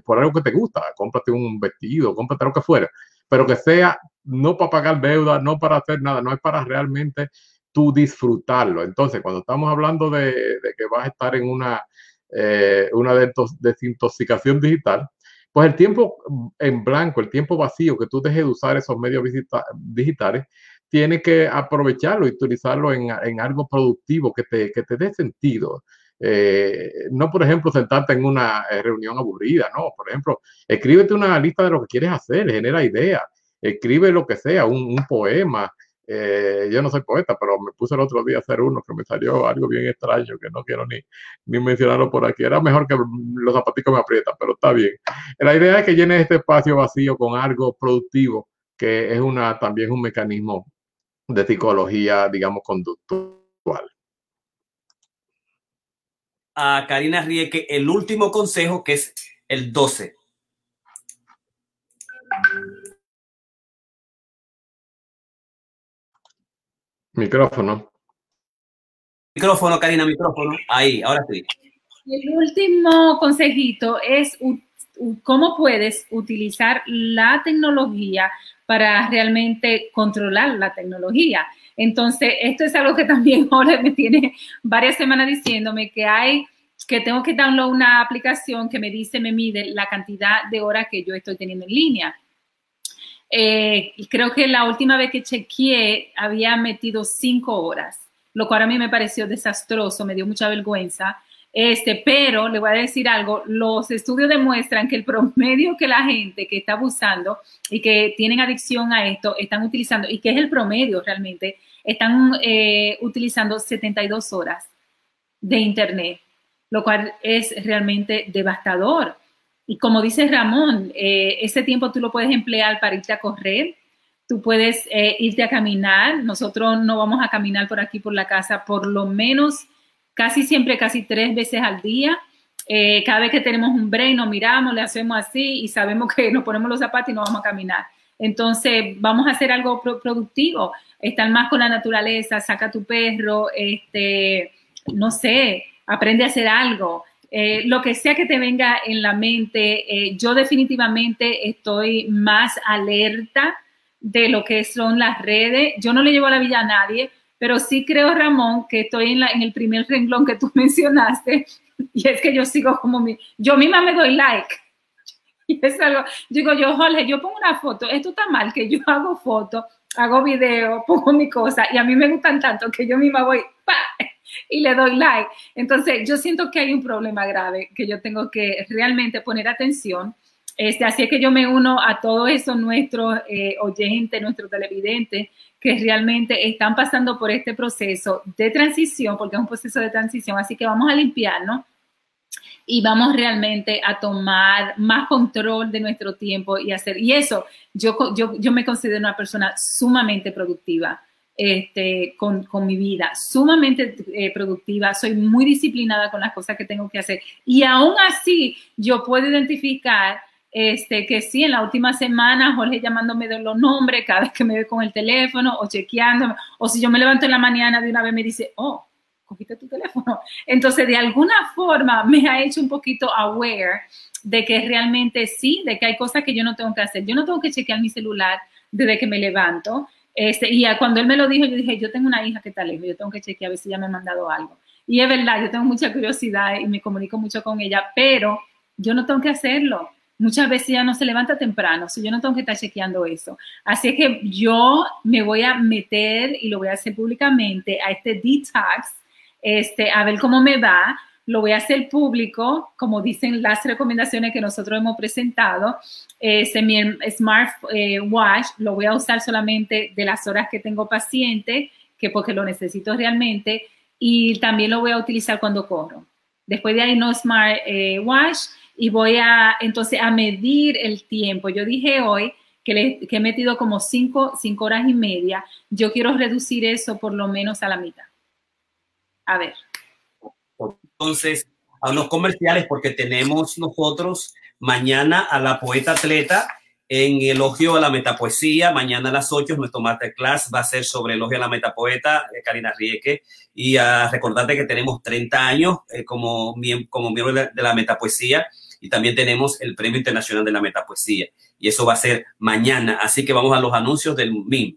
por algo que te gusta, cómprate un vestido, cómprate lo que fuera, pero que sea no para pagar deuda, no para hacer nada, no es para realmente tú disfrutarlo. Entonces, cuando estamos hablando de, de que vas a estar en una, eh, una desintoxicación digital, pues el tiempo en blanco, el tiempo vacío que tú dejes de usar esos medios digitales, tienes que aprovecharlo y utilizarlo en, en algo productivo que te, que te dé sentido. Eh, no, por ejemplo, sentarte en una eh, reunión aburrida, no. Por ejemplo, escríbete una lista de lo que quieres hacer, genera ideas, escribe lo que sea, un, poema, Eh, yo no soy poeta, pero me puse el otro día a hacer uno que me salió algo bien extraño, que no quiero ni, ni mencionarlo por aquí. Era mejor que los zapaticos me aprietan, pero está bien. La idea es que llene este espacio vacío con algo productivo, que es una, también un mecanismo de psicología, digamos, conductual. A Karina Rieke, el último consejo que es el 12. Micrófono. Micrófono, Karina, micrófono. Ahí, ahora sí. El último consejito es cómo puedes utilizar la tecnología para realmente controlar la tecnología. Entonces, esto es algo que también ahora me tiene varias semanas diciéndome que hay que tengo que download una aplicación que me dice, me mide la cantidad de horas que yo estoy teniendo en línea. Eh, creo que la última vez que chequeé había metido cinco horas, lo cual a mí me pareció desastroso, me dio mucha vergüenza. Este, pero le voy a decir algo, los estudios demuestran que el promedio que la gente que está abusando y que tienen adicción a esto están utilizando, y que es el promedio realmente, están eh, utilizando 72 horas de Internet, lo cual es realmente devastador. Y como dice Ramón, eh, ese tiempo tú lo puedes emplear para irte a correr, tú puedes eh, irte a caminar. Nosotros no vamos a caminar por aquí, por la casa, por lo menos casi siempre, casi tres veces al día. Eh, cada vez que tenemos un break, nos miramos, le hacemos así y sabemos que nos ponemos los zapatos y nos vamos a caminar. Entonces, vamos a hacer algo productivo, estar más con la naturaleza, saca tu perro, este, no sé, aprende a hacer algo. Eh, lo que sea que te venga en la mente, eh, yo definitivamente estoy más alerta de lo que son las redes. Yo no le llevo a la vida a nadie, pero sí creo, Ramón, que estoy en, la, en el primer renglón que tú mencionaste, y es que yo sigo como mi, yo misma me doy like. Y es algo, digo yo, Jorge, yo pongo una foto, esto está mal, que yo hago foto, hago video, pongo mi cosa, y a mí me gustan tanto que yo misma voy, ¡pa! y le doy like. Entonces, yo siento que hay un problema grave que yo tengo que realmente poner atención. Este, así es que yo me uno a todos esos nuestros eh, nuestros televidentes, que realmente están pasando por este proceso de transición, porque es un proceso de transición, así que vamos a limpiarnos y vamos realmente a tomar más control de nuestro tiempo y hacer, y eso, yo, yo, yo me considero una persona sumamente productiva este, con, con, mi vida, sumamente eh, productiva, soy muy disciplinada con las cosas que tengo que hacer. Y aún así, yo puedo identificar este, que sí, en la última semana, Jorge llamándome de los nombres cada vez que me ve con el teléfono o chequeándome, o si yo me levanto en la mañana de una vez me dice, oh, cogiste tu teléfono. Entonces, de alguna forma me ha hecho un poquito aware de que realmente sí, de que hay cosas que yo no tengo que hacer. Yo no tengo que chequear mi celular desde que me levanto. Este, y cuando él me lo dijo, yo dije, yo tengo una hija que está lejos, yo tengo que chequear a ver si ella me ha mandado algo. Y es verdad, yo tengo mucha curiosidad y me comunico mucho con ella, pero yo no tengo que hacerlo. Muchas veces ella no se levanta temprano, si yo no tengo que estar chequeando eso. Así que yo me voy a meter y lo voy a hacer públicamente a este detox, este, a ver cómo me va lo voy a hacer público, como dicen las recomendaciones que nosotros hemos presentado. Ese mi Smart eh, Watch lo voy a usar solamente de las horas que tengo paciente, que porque lo necesito realmente, y también lo voy a utilizar cuando corro. Después de ahí no Smart eh, Watch y voy a entonces a medir el tiempo. Yo dije hoy que, le, que he metido como cinco, cinco horas y media. Yo quiero reducir eso por lo menos a la mitad. A ver entonces a unos comerciales porque tenemos nosotros mañana a la poeta atleta en elogio a la metapoesía. Mañana a las 8 nuestro masterclass va a ser sobre elogio a la metapoeta, eh, Karina Rieke. Y a recordarte que tenemos 30 años eh, como, como miembro de la, metapoesía y también tenemos el Premio Internacional de la Metapoesía. Y eso va a ser mañana. Así que vamos a los anuncios del MIM.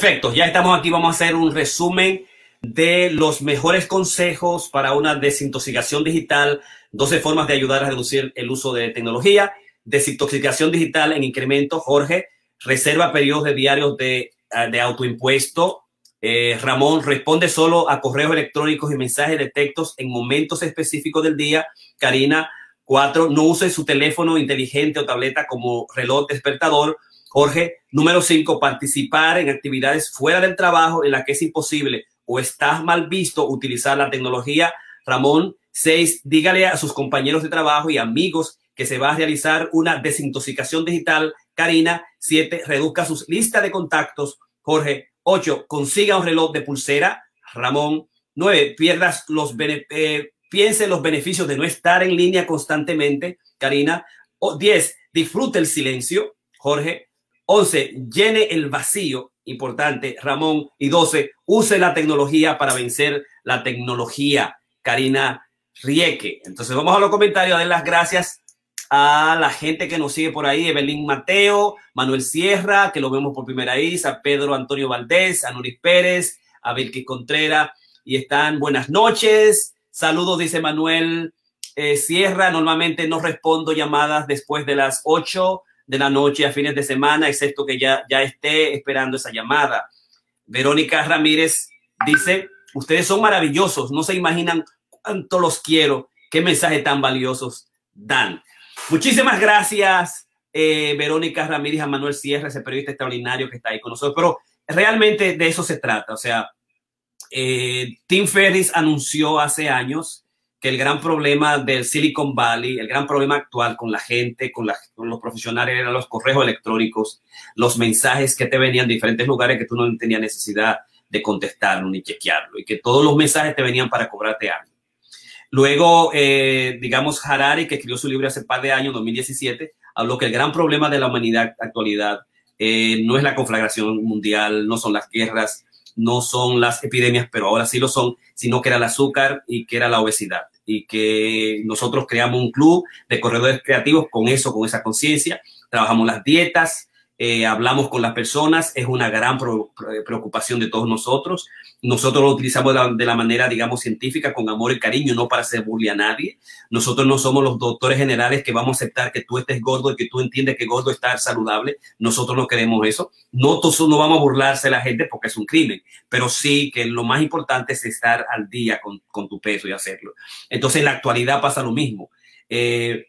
Perfecto, ya estamos aquí, vamos a hacer un resumen de los mejores consejos para una desintoxicación digital, 12 formas de ayudar a reducir el uso de tecnología, desintoxicación digital en incremento, Jorge, reserva periodos de diarios de, ah, autoimpuesto, eh, Ramón responde solo a correos electrónicos y mensajes de textos en momentos específicos del día, Karina, cuatro, no use su teléfono inteligente o tableta como reloj despertador, Jorge, número cinco, participar en actividades fuera del trabajo en las que es imposible o estás mal visto utilizar la tecnología. Ramón, seis, dígale a sus compañeros de trabajo y amigos que se va a realizar una desintoxicación digital. Karina, siete, reduzca sus listas de contactos. Jorge, ocho, consiga un reloj de pulsera. Ramón, nueve, pierdas los eh, piense en los beneficios de no estar en línea constantemente. Karina, o diez, disfrute el silencio. Jorge, once, llene el vacío importante, Ramón. Y 12, use la tecnología para vencer la tecnología, Karina Rieke. Entonces vamos a los comentarios, a dar las gracias a la gente que nos sigue por ahí, Evelyn Mateo, Manuel Sierra, que lo vemos por primera vez, a Pedro Antonio Valdés, a Nuris Pérez, a Belkis Contreras, y están buenas noches. Saludos, dice Manuel eh, Sierra. Normalmente no respondo llamadas después de las 8 de la noche a fines de semana, excepto que ya, ya esté esperando esa llamada. Verónica Ramírez dice, ustedes son maravillosos, no se imaginan cuánto los quiero, qué mensajes tan valiosos dan. Muchísimas gracias, eh, Verónica Ramírez, a Manuel Sierra, ese periodista extraordinario que está ahí con nosotros, pero realmente de eso se trata, o sea, eh, Tim Ferris anunció hace años que el gran problema del Silicon Valley, el gran problema actual con la gente, con, los profesionales, eran los correos electrónicos, los mensajes que te venían de diferentes lugares que tú no tenías necesidad de contestarlo ni chequearlo y que todos los mensajes te venían para cobrarte algo. Luego, eh, digamos, Harari, que escribió su libro hace un par de años, 2017, habló que el gran problema de la humanidad actualidad eh, no es la conflagración mundial, no son las guerras, no son las epidemias, pero ahora sí lo son, sino que era el azúcar y que era la obesidad. Y que nosotros creamos un club de corredores creativos con eso, con esa conciencia. Trabajamos las dietas, eh, hablamos con las personas, es una gran preocupación de todos nosotros. Nosotros lo utilizamos de la, manera, digamos, científica, con amor y cariño, no para hacer bully a nadie. Nosotros no somos los doctores generales que vamos a aceptar que tú estés gordo y que tú entiendes que gordo está saludable. Nosotros no queremos eso. No, no vamos a burlarse de la gente porque es un crimen, pero sí que lo más importante es estar al día con, con tu peso y hacerlo. Entonces, en la actualidad pasa lo mismo. Eh,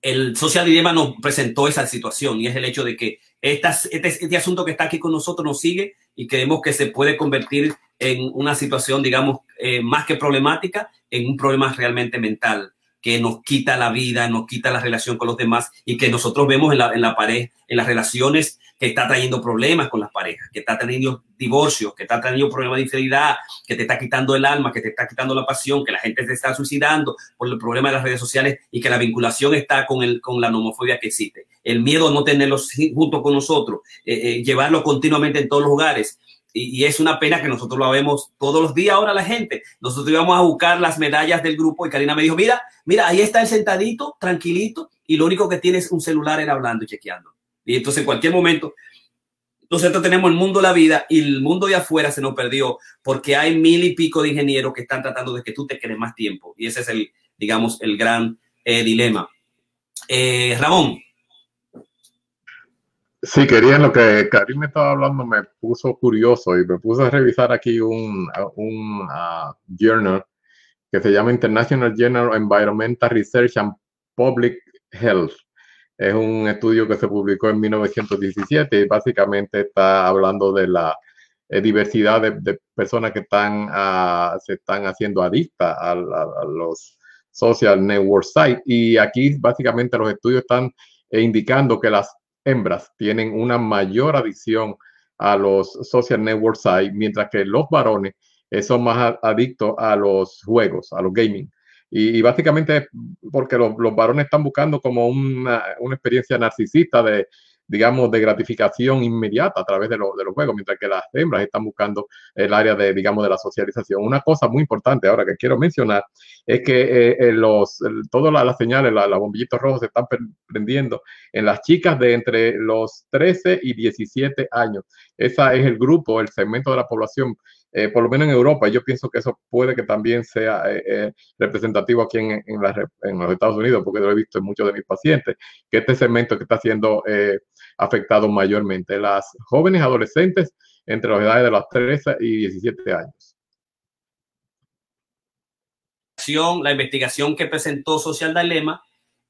el Social Dilemma nos presentó esa situación y es el hecho de que este, este, asunto que está aquí con nosotros nos sigue y creemos que se puede convertir en una situación, digamos, eh, más que problemática, en un problema realmente mental que nos quita la vida, nos quita la relación con los demás y que nosotros vemos en la, en la pared, en las relaciones que está trayendo problemas con las parejas, que está teniendo divorcios, que está teniendo problemas de infidelidad, que te está quitando el alma, que te está quitando la pasión, que la gente se está suicidando por el problema de las redes sociales y que la vinculación está con, el, con la nomofobia que existe. El miedo a no tenerlos junto con nosotros, eh, eh, llevarlo continuamente en todos los lugares. Y, es una pena que nosotros lo vemos todos los días ahora la gente. Nosotros íbamos a buscar las medallas del grupo y Karina me dijo, mira, mira, ahí está el sentadito, tranquilito, y lo único que tiene es un celular era hablando y chequeando. Y entonces en cualquier momento, nosotros tenemos el mundo la vida y el mundo de afuera se nos perdió porque hay mil y pico de ingenieros que están tratando de que tú te quedes más tiempo. Y ese es el, digamos, el gran eh, dilema. Eh, Ramón. Sí, quería lo que Karim me estaba hablando, me puso curioso y me puse a revisar aquí un, un uh, journal que se llama International Journal Environmental Research and Public Health. Es un estudio que se publicó en 1917 y básicamente está hablando de la eh, diversidad de, personas que están, ah, se están haciendo adictas a, los social network sites. Y aquí básicamente los estudios están eh, indicando que las hembras tienen una mayor adicción a los social network sites, mientras que los varones eh, son más adictos a los juegos, a los gaming. Y, básicamente porque los, varones están buscando como una, una experiencia narcisista de, digamos, de gratificación inmediata a través de, los juegos, mientras que las hembras están buscando el área de, digamos, de la socialización. Una cosa muy importante ahora que quiero mencionar es que eh, los, todas las, señales, los bombillitos rojos se están prendiendo en las chicas de entre los 13 y 17 años. Ese es el grupo, el segmento de la población eh, por lo menos en Europa, yo pienso que eso puede que también sea eh, eh, representativo aquí en, en, los Estados Unidos, porque lo he visto en muchos de mis pacientes, que este segmento que está siendo afectado mayormente, las jóvenes adolescentes entre las edades de los 13 y 17 años. La investigación que presentó Social Dilema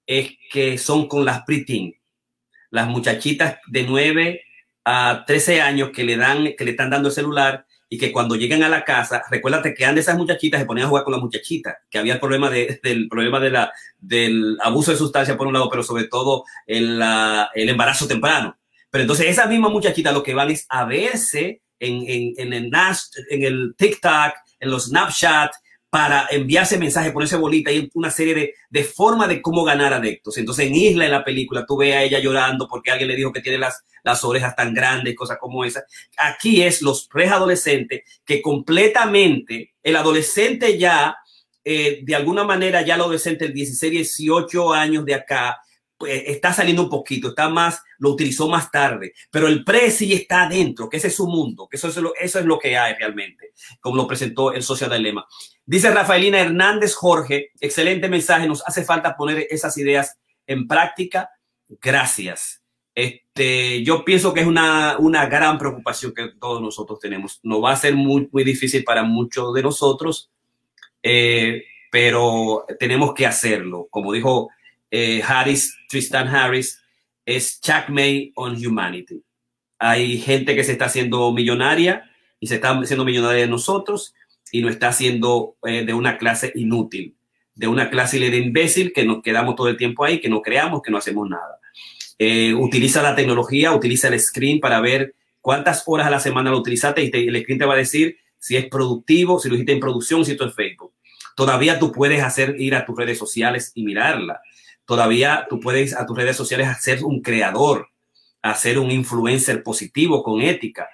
es que son con las preteen, las muchachitas de 9 a 13 años que le dan, que le están dando el celular y que cuando llegan a la casa, recuérdate que antes esas muchachitas se ponían a jugar con las muchachitas, que había el problema, de, del, problema de la, del abuso de sustancia por un lado, pero sobre todo el, el embarazo temprano. Pero entonces esas mismas muchachitas lo que van es a verse en, en, en, el, en el TikTok, en los Snapchat, para enviarse mensajes, ponerse bolita y una serie de, de formas de cómo ganar adeptos. Entonces, en Isla, en la película, tú ves a ella llorando porque alguien le dijo que tiene las, las orejas tan grandes, cosas como esas. Aquí es los preadolescentes que completamente, el adolescente ya, eh, de alguna manera, ya el adolescente, el 16, 18 años de acá, pues, está saliendo un poquito, está más, lo utilizó más tarde, pero el pre sí está adentro, que ese es su mundo, que eso es lo, eso es lo que hay realmente, como lo presentó el Social Dilema. Dice Rafaelina Hernández Jorge, excelente mensaje, nos hace falta poner esas ideas en práctica. Gracias. Este, yo pienso que es una, una gran preocupación que todos nosotros tenemos. No va a ser muy, muy difícil para muchos de nosotros, eh, pero tenemos que hacerlo. Como dijo eh, Harris, Tristan Harris, es checkmate on humanity. Hay gente que se está haciendo millonaria y se está haciendo millonaria de nosotros y no está haciendo eh, de una clase inútil, de una clase de imbécil que nos quedamos todo el tiempo ahí, que no creamos, que no hacemos nada. Eh, utiliza la tecnología, utiliza el screen para ver cuántas horas a la semana lo utilizaste y el screen te va a decir si es productivo, si lo hiciste en producción, si esto es Facebook. Todavía tú puedes hacer ir a tus redes sociales y mirarla todavía tú puedes a tus redes sociales hacer un creador, hacer un influencer positivo con ética,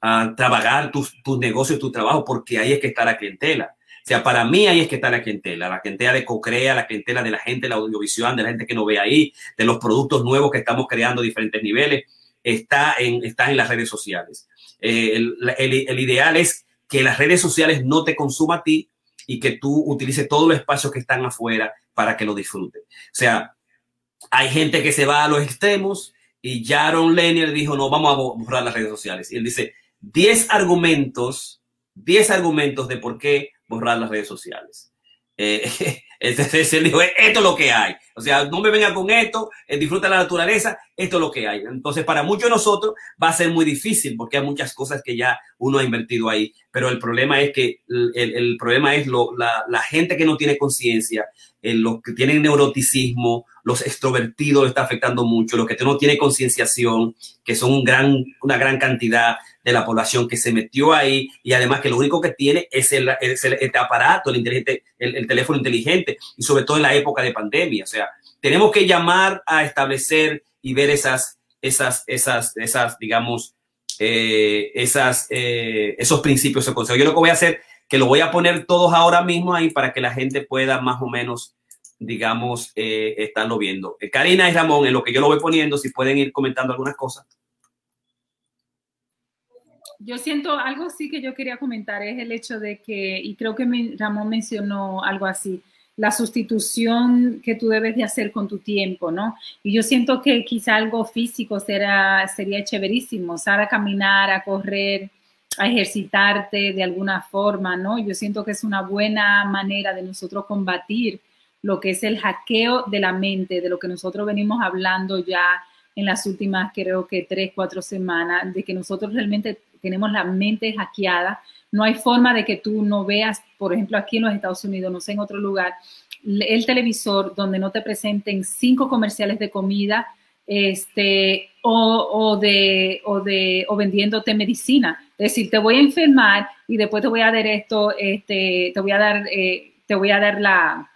a trabajar tus, negocios, tu trabajo, porque ahí es que está la clientela. O sea, para mí ahí es que está la clientela, la clientela de Cocrea, la clientela de la gente, la audiovisual, de la gente que no ve ahí, de los productos nuevos que estamos creando a diferentes niveles, está en, está en las redes sociales. Eh, el, el, ideal es que las redes sociales no te consuman a ti y que tú utilices todos los espacios que están afuera para que lo disfruten. O sea, hay gente que se va a los extremos y Jaron Lanier dijo, no, vamos a borrar las redes sociales. Y él dice, 10 argumentos, 10 argumentos de por qué borrar las redes sociales. Eh, entonces él dijo, esto es lo que hay. O sea, no me venga con esto, eh, disfruta la naturaleza, esto es lo que hay. Entonces, para muchos de nosotros va a ser muy difícil porque hay muchas cosas que ya uno ha invertido ahí. Pero el problema es que el, el problema es lo, la, la, gente que no tiene conciencia, eh, los que tienen neuroticismo, los extrovertidos está afectando mucho, los que no tienen concienciación, que son un gran, una gran cantidad de la población que se metió ahí y además que lo único que tiene es el, el, este aparato, el, inteligente, el, el, teléfono inteligente y sobre todo en la época de pandemia. O sea, tenemos que llamar a establecer y ver esas, esas, esas, esas digamos, eh, esas, eh, esos principios, esos consejos. Yo lo que voy a hacer que lo voy a poner todos ahora mismo ahí para que la gente pueda más o menos, digamos, eh, estarlo viendo. Eh, Karina y Ramón, en lo que yo lo voy poniendo, si pueden ir comentando algunas cosas. Yo siento algo sí que yo quería comentar, es el hecho de que, y creo que Ramón mencionó algo así, la sustitución que tú debes de hacer con tu tiempo, ¿no? Y yo siento que quizá algo físico será, sería chéverísimo, salir a caminar, a correr, a ejercitarte de alguna forma, ¿no? Yo siento que es una buena manera de nosotros combatir lo que es el hackeo de la mente, de lo que nosotros venimos hablando ya en las últimas, creo que tres, cuatro semanas, de que nosotros realmente tenemos la mente hackeada. No hay forma de que tú no veas, por ejemplo, aquí en los Estados Unidos, no sé, en otro lugar, el televisor donde no te presenten cinco comerciales de comida este, o, de, o, de, o vendiéndote medicina. Es decir, te voy a enfermar y después te voy a dar esto, este, te voy a dar, eh, te voy a dar la,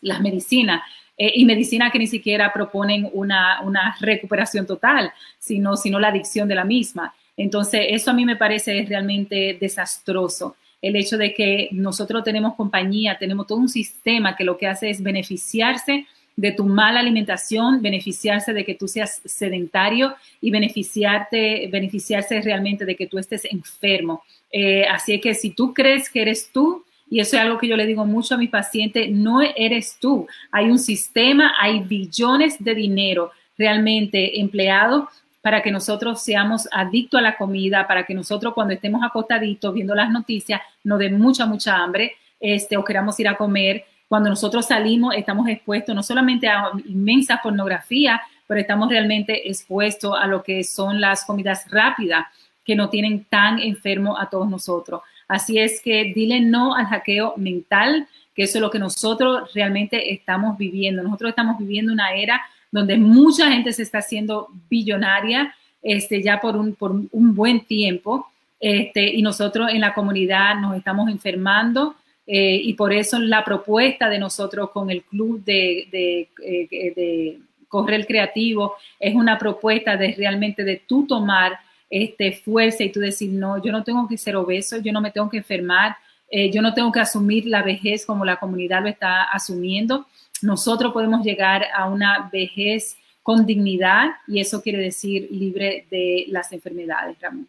las medicinas. eh, y medicina que ni siquiera proponen una, una recuperación total, sino, sino la adicción de la misma. Entonces, eso a mí me parece realmente desastroso. El hecho de que nosotros tenemos compañía, tenemos todo un sistema que lo que hace es beneficiarse de tu mala alimentación, beneficiarse de que tú seas sedentario y beneficiarte, beneficiarse realmente de que tú estés enfermo. Eh, así que si tú crees que eres tú, y eso es algo que yo le digo mucho a mi paciente, no eres tú. Hay un sistema, hay billones de dinero realmente empleados para que nosotros seamos adictos a la comida, para que nosotros cuando estemos acostaditos viendo las noticias nos dé mucha, mucha hambre este, o queramos ir a comer. Cuando nosotros salimos estamos expuestos no solamente a inmensa pornografía, pero estamos realmente expuestos a lo que son las comidas rápidas que no tienen tan enfermo a todos nosotros. Así es que dile no al hackeo mental, que eso es lo que nosotros realmente estamos viviendo. Nosotros estamos viviendo una era donde mucha gente se está haciendo billonaria este, ya por un, por un buen tiempo. Este, y nosotros en la comunidad nos estamos enfermando eh, y por eso la propuesta de nosotros con el club de, de, eh, de correr creativo es una propuesta de realmente de tú tomar este, fuerza y tú decir, no, yo no tengo que ser obeso, yo no me tengo que enfermar, eh, yo no tengo que asumir la vejez como la comunidad lo está asumiendo. Nosotros podemos llegar a una vejez con dignidad y eso quiere decir libre de las enfermedades, Ramón.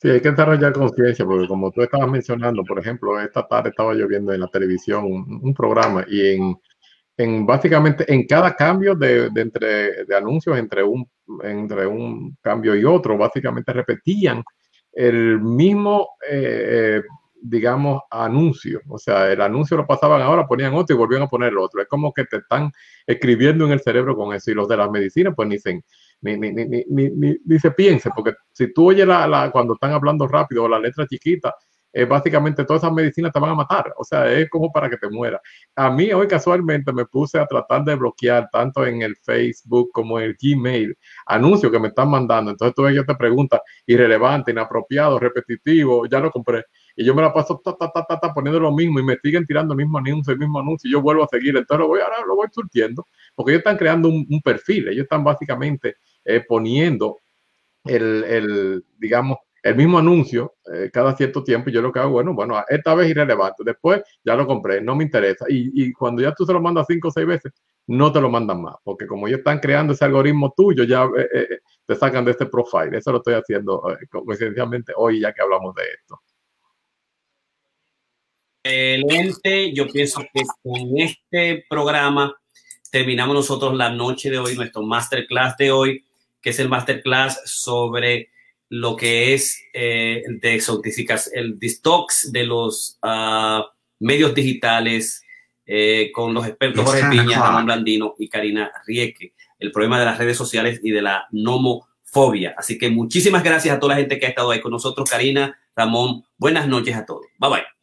Sí, hay que desarrollar conciencia, porque como tú estabas mencionando, por ejemplo, esta tarde estaba yo viendo en la televisión un programa y en, en básicamente en cada cambio de, entre, de anuncios entre un, entre un cambio y otro, básicamente repetían el mismo, eh, digamos, anuncio. O sea, el anuncio lo pasaban ahora, ponían otro y volvían a poner el otro. Es como que te están escribiendo en el cerebro con eso. Y los de las medicinas, pues se, ni, ni, ni, ni se piense, porque si tú oyes la, la, cuando están hablando rápido o la letra chiquita, eh, básicamente todas esas medicinas te van a matar. O sea, es como para que te muera. A mí hoy casualmente me puse a tratar de bloquear tanto en el Facebook como en el Gmail anuncios que me están mandando. Entonces tú ellos te preguntan irrelevante, inapropiado, repetitivo, ya lo compré. Y yo me la paso ta, ta, ta, ta, poniendo lo mismo y me siguen tirando el mismo anuncio, el mismo anuncio y yo vuelvo a seguir. Entonces lo voy, ahora lo voy surtiendo porque ellos están creando un, un perfil. Ellos están básicamente eh, poniendo el, el, digamos, el mismo anuncio eh, cada cierto tiempo y yo lo que hago, bueno, bueno, esta vez irrelevante, después ya lo compré, no me interesa. Y, y, cuando ya tú se lo mandas cinco o seis veces, no te lo mandan más, porque como ellos están creando ese algoritmo tuyo, ya eh, te sacan de este profile. Eso lo estoy haciendo esencialmente hoy ya que hablamos de esto. Excelente, yo pienso que con este programa terminamos nosotros la noche de hoy, nuestro masterclass de hoy, que es el masterclass sobre lo que es eh, el detox de los uh, medios digitales eh, con los expertos Jorge Piña, Ramón Blandino y Karina Rieke, el problema de las redes sociales y de la nomofobia. Así que muchísimas gracias a toda la gente que ha estado ahí con nosotros, Karina, Ramón, buenas noches a todos. Bye bye.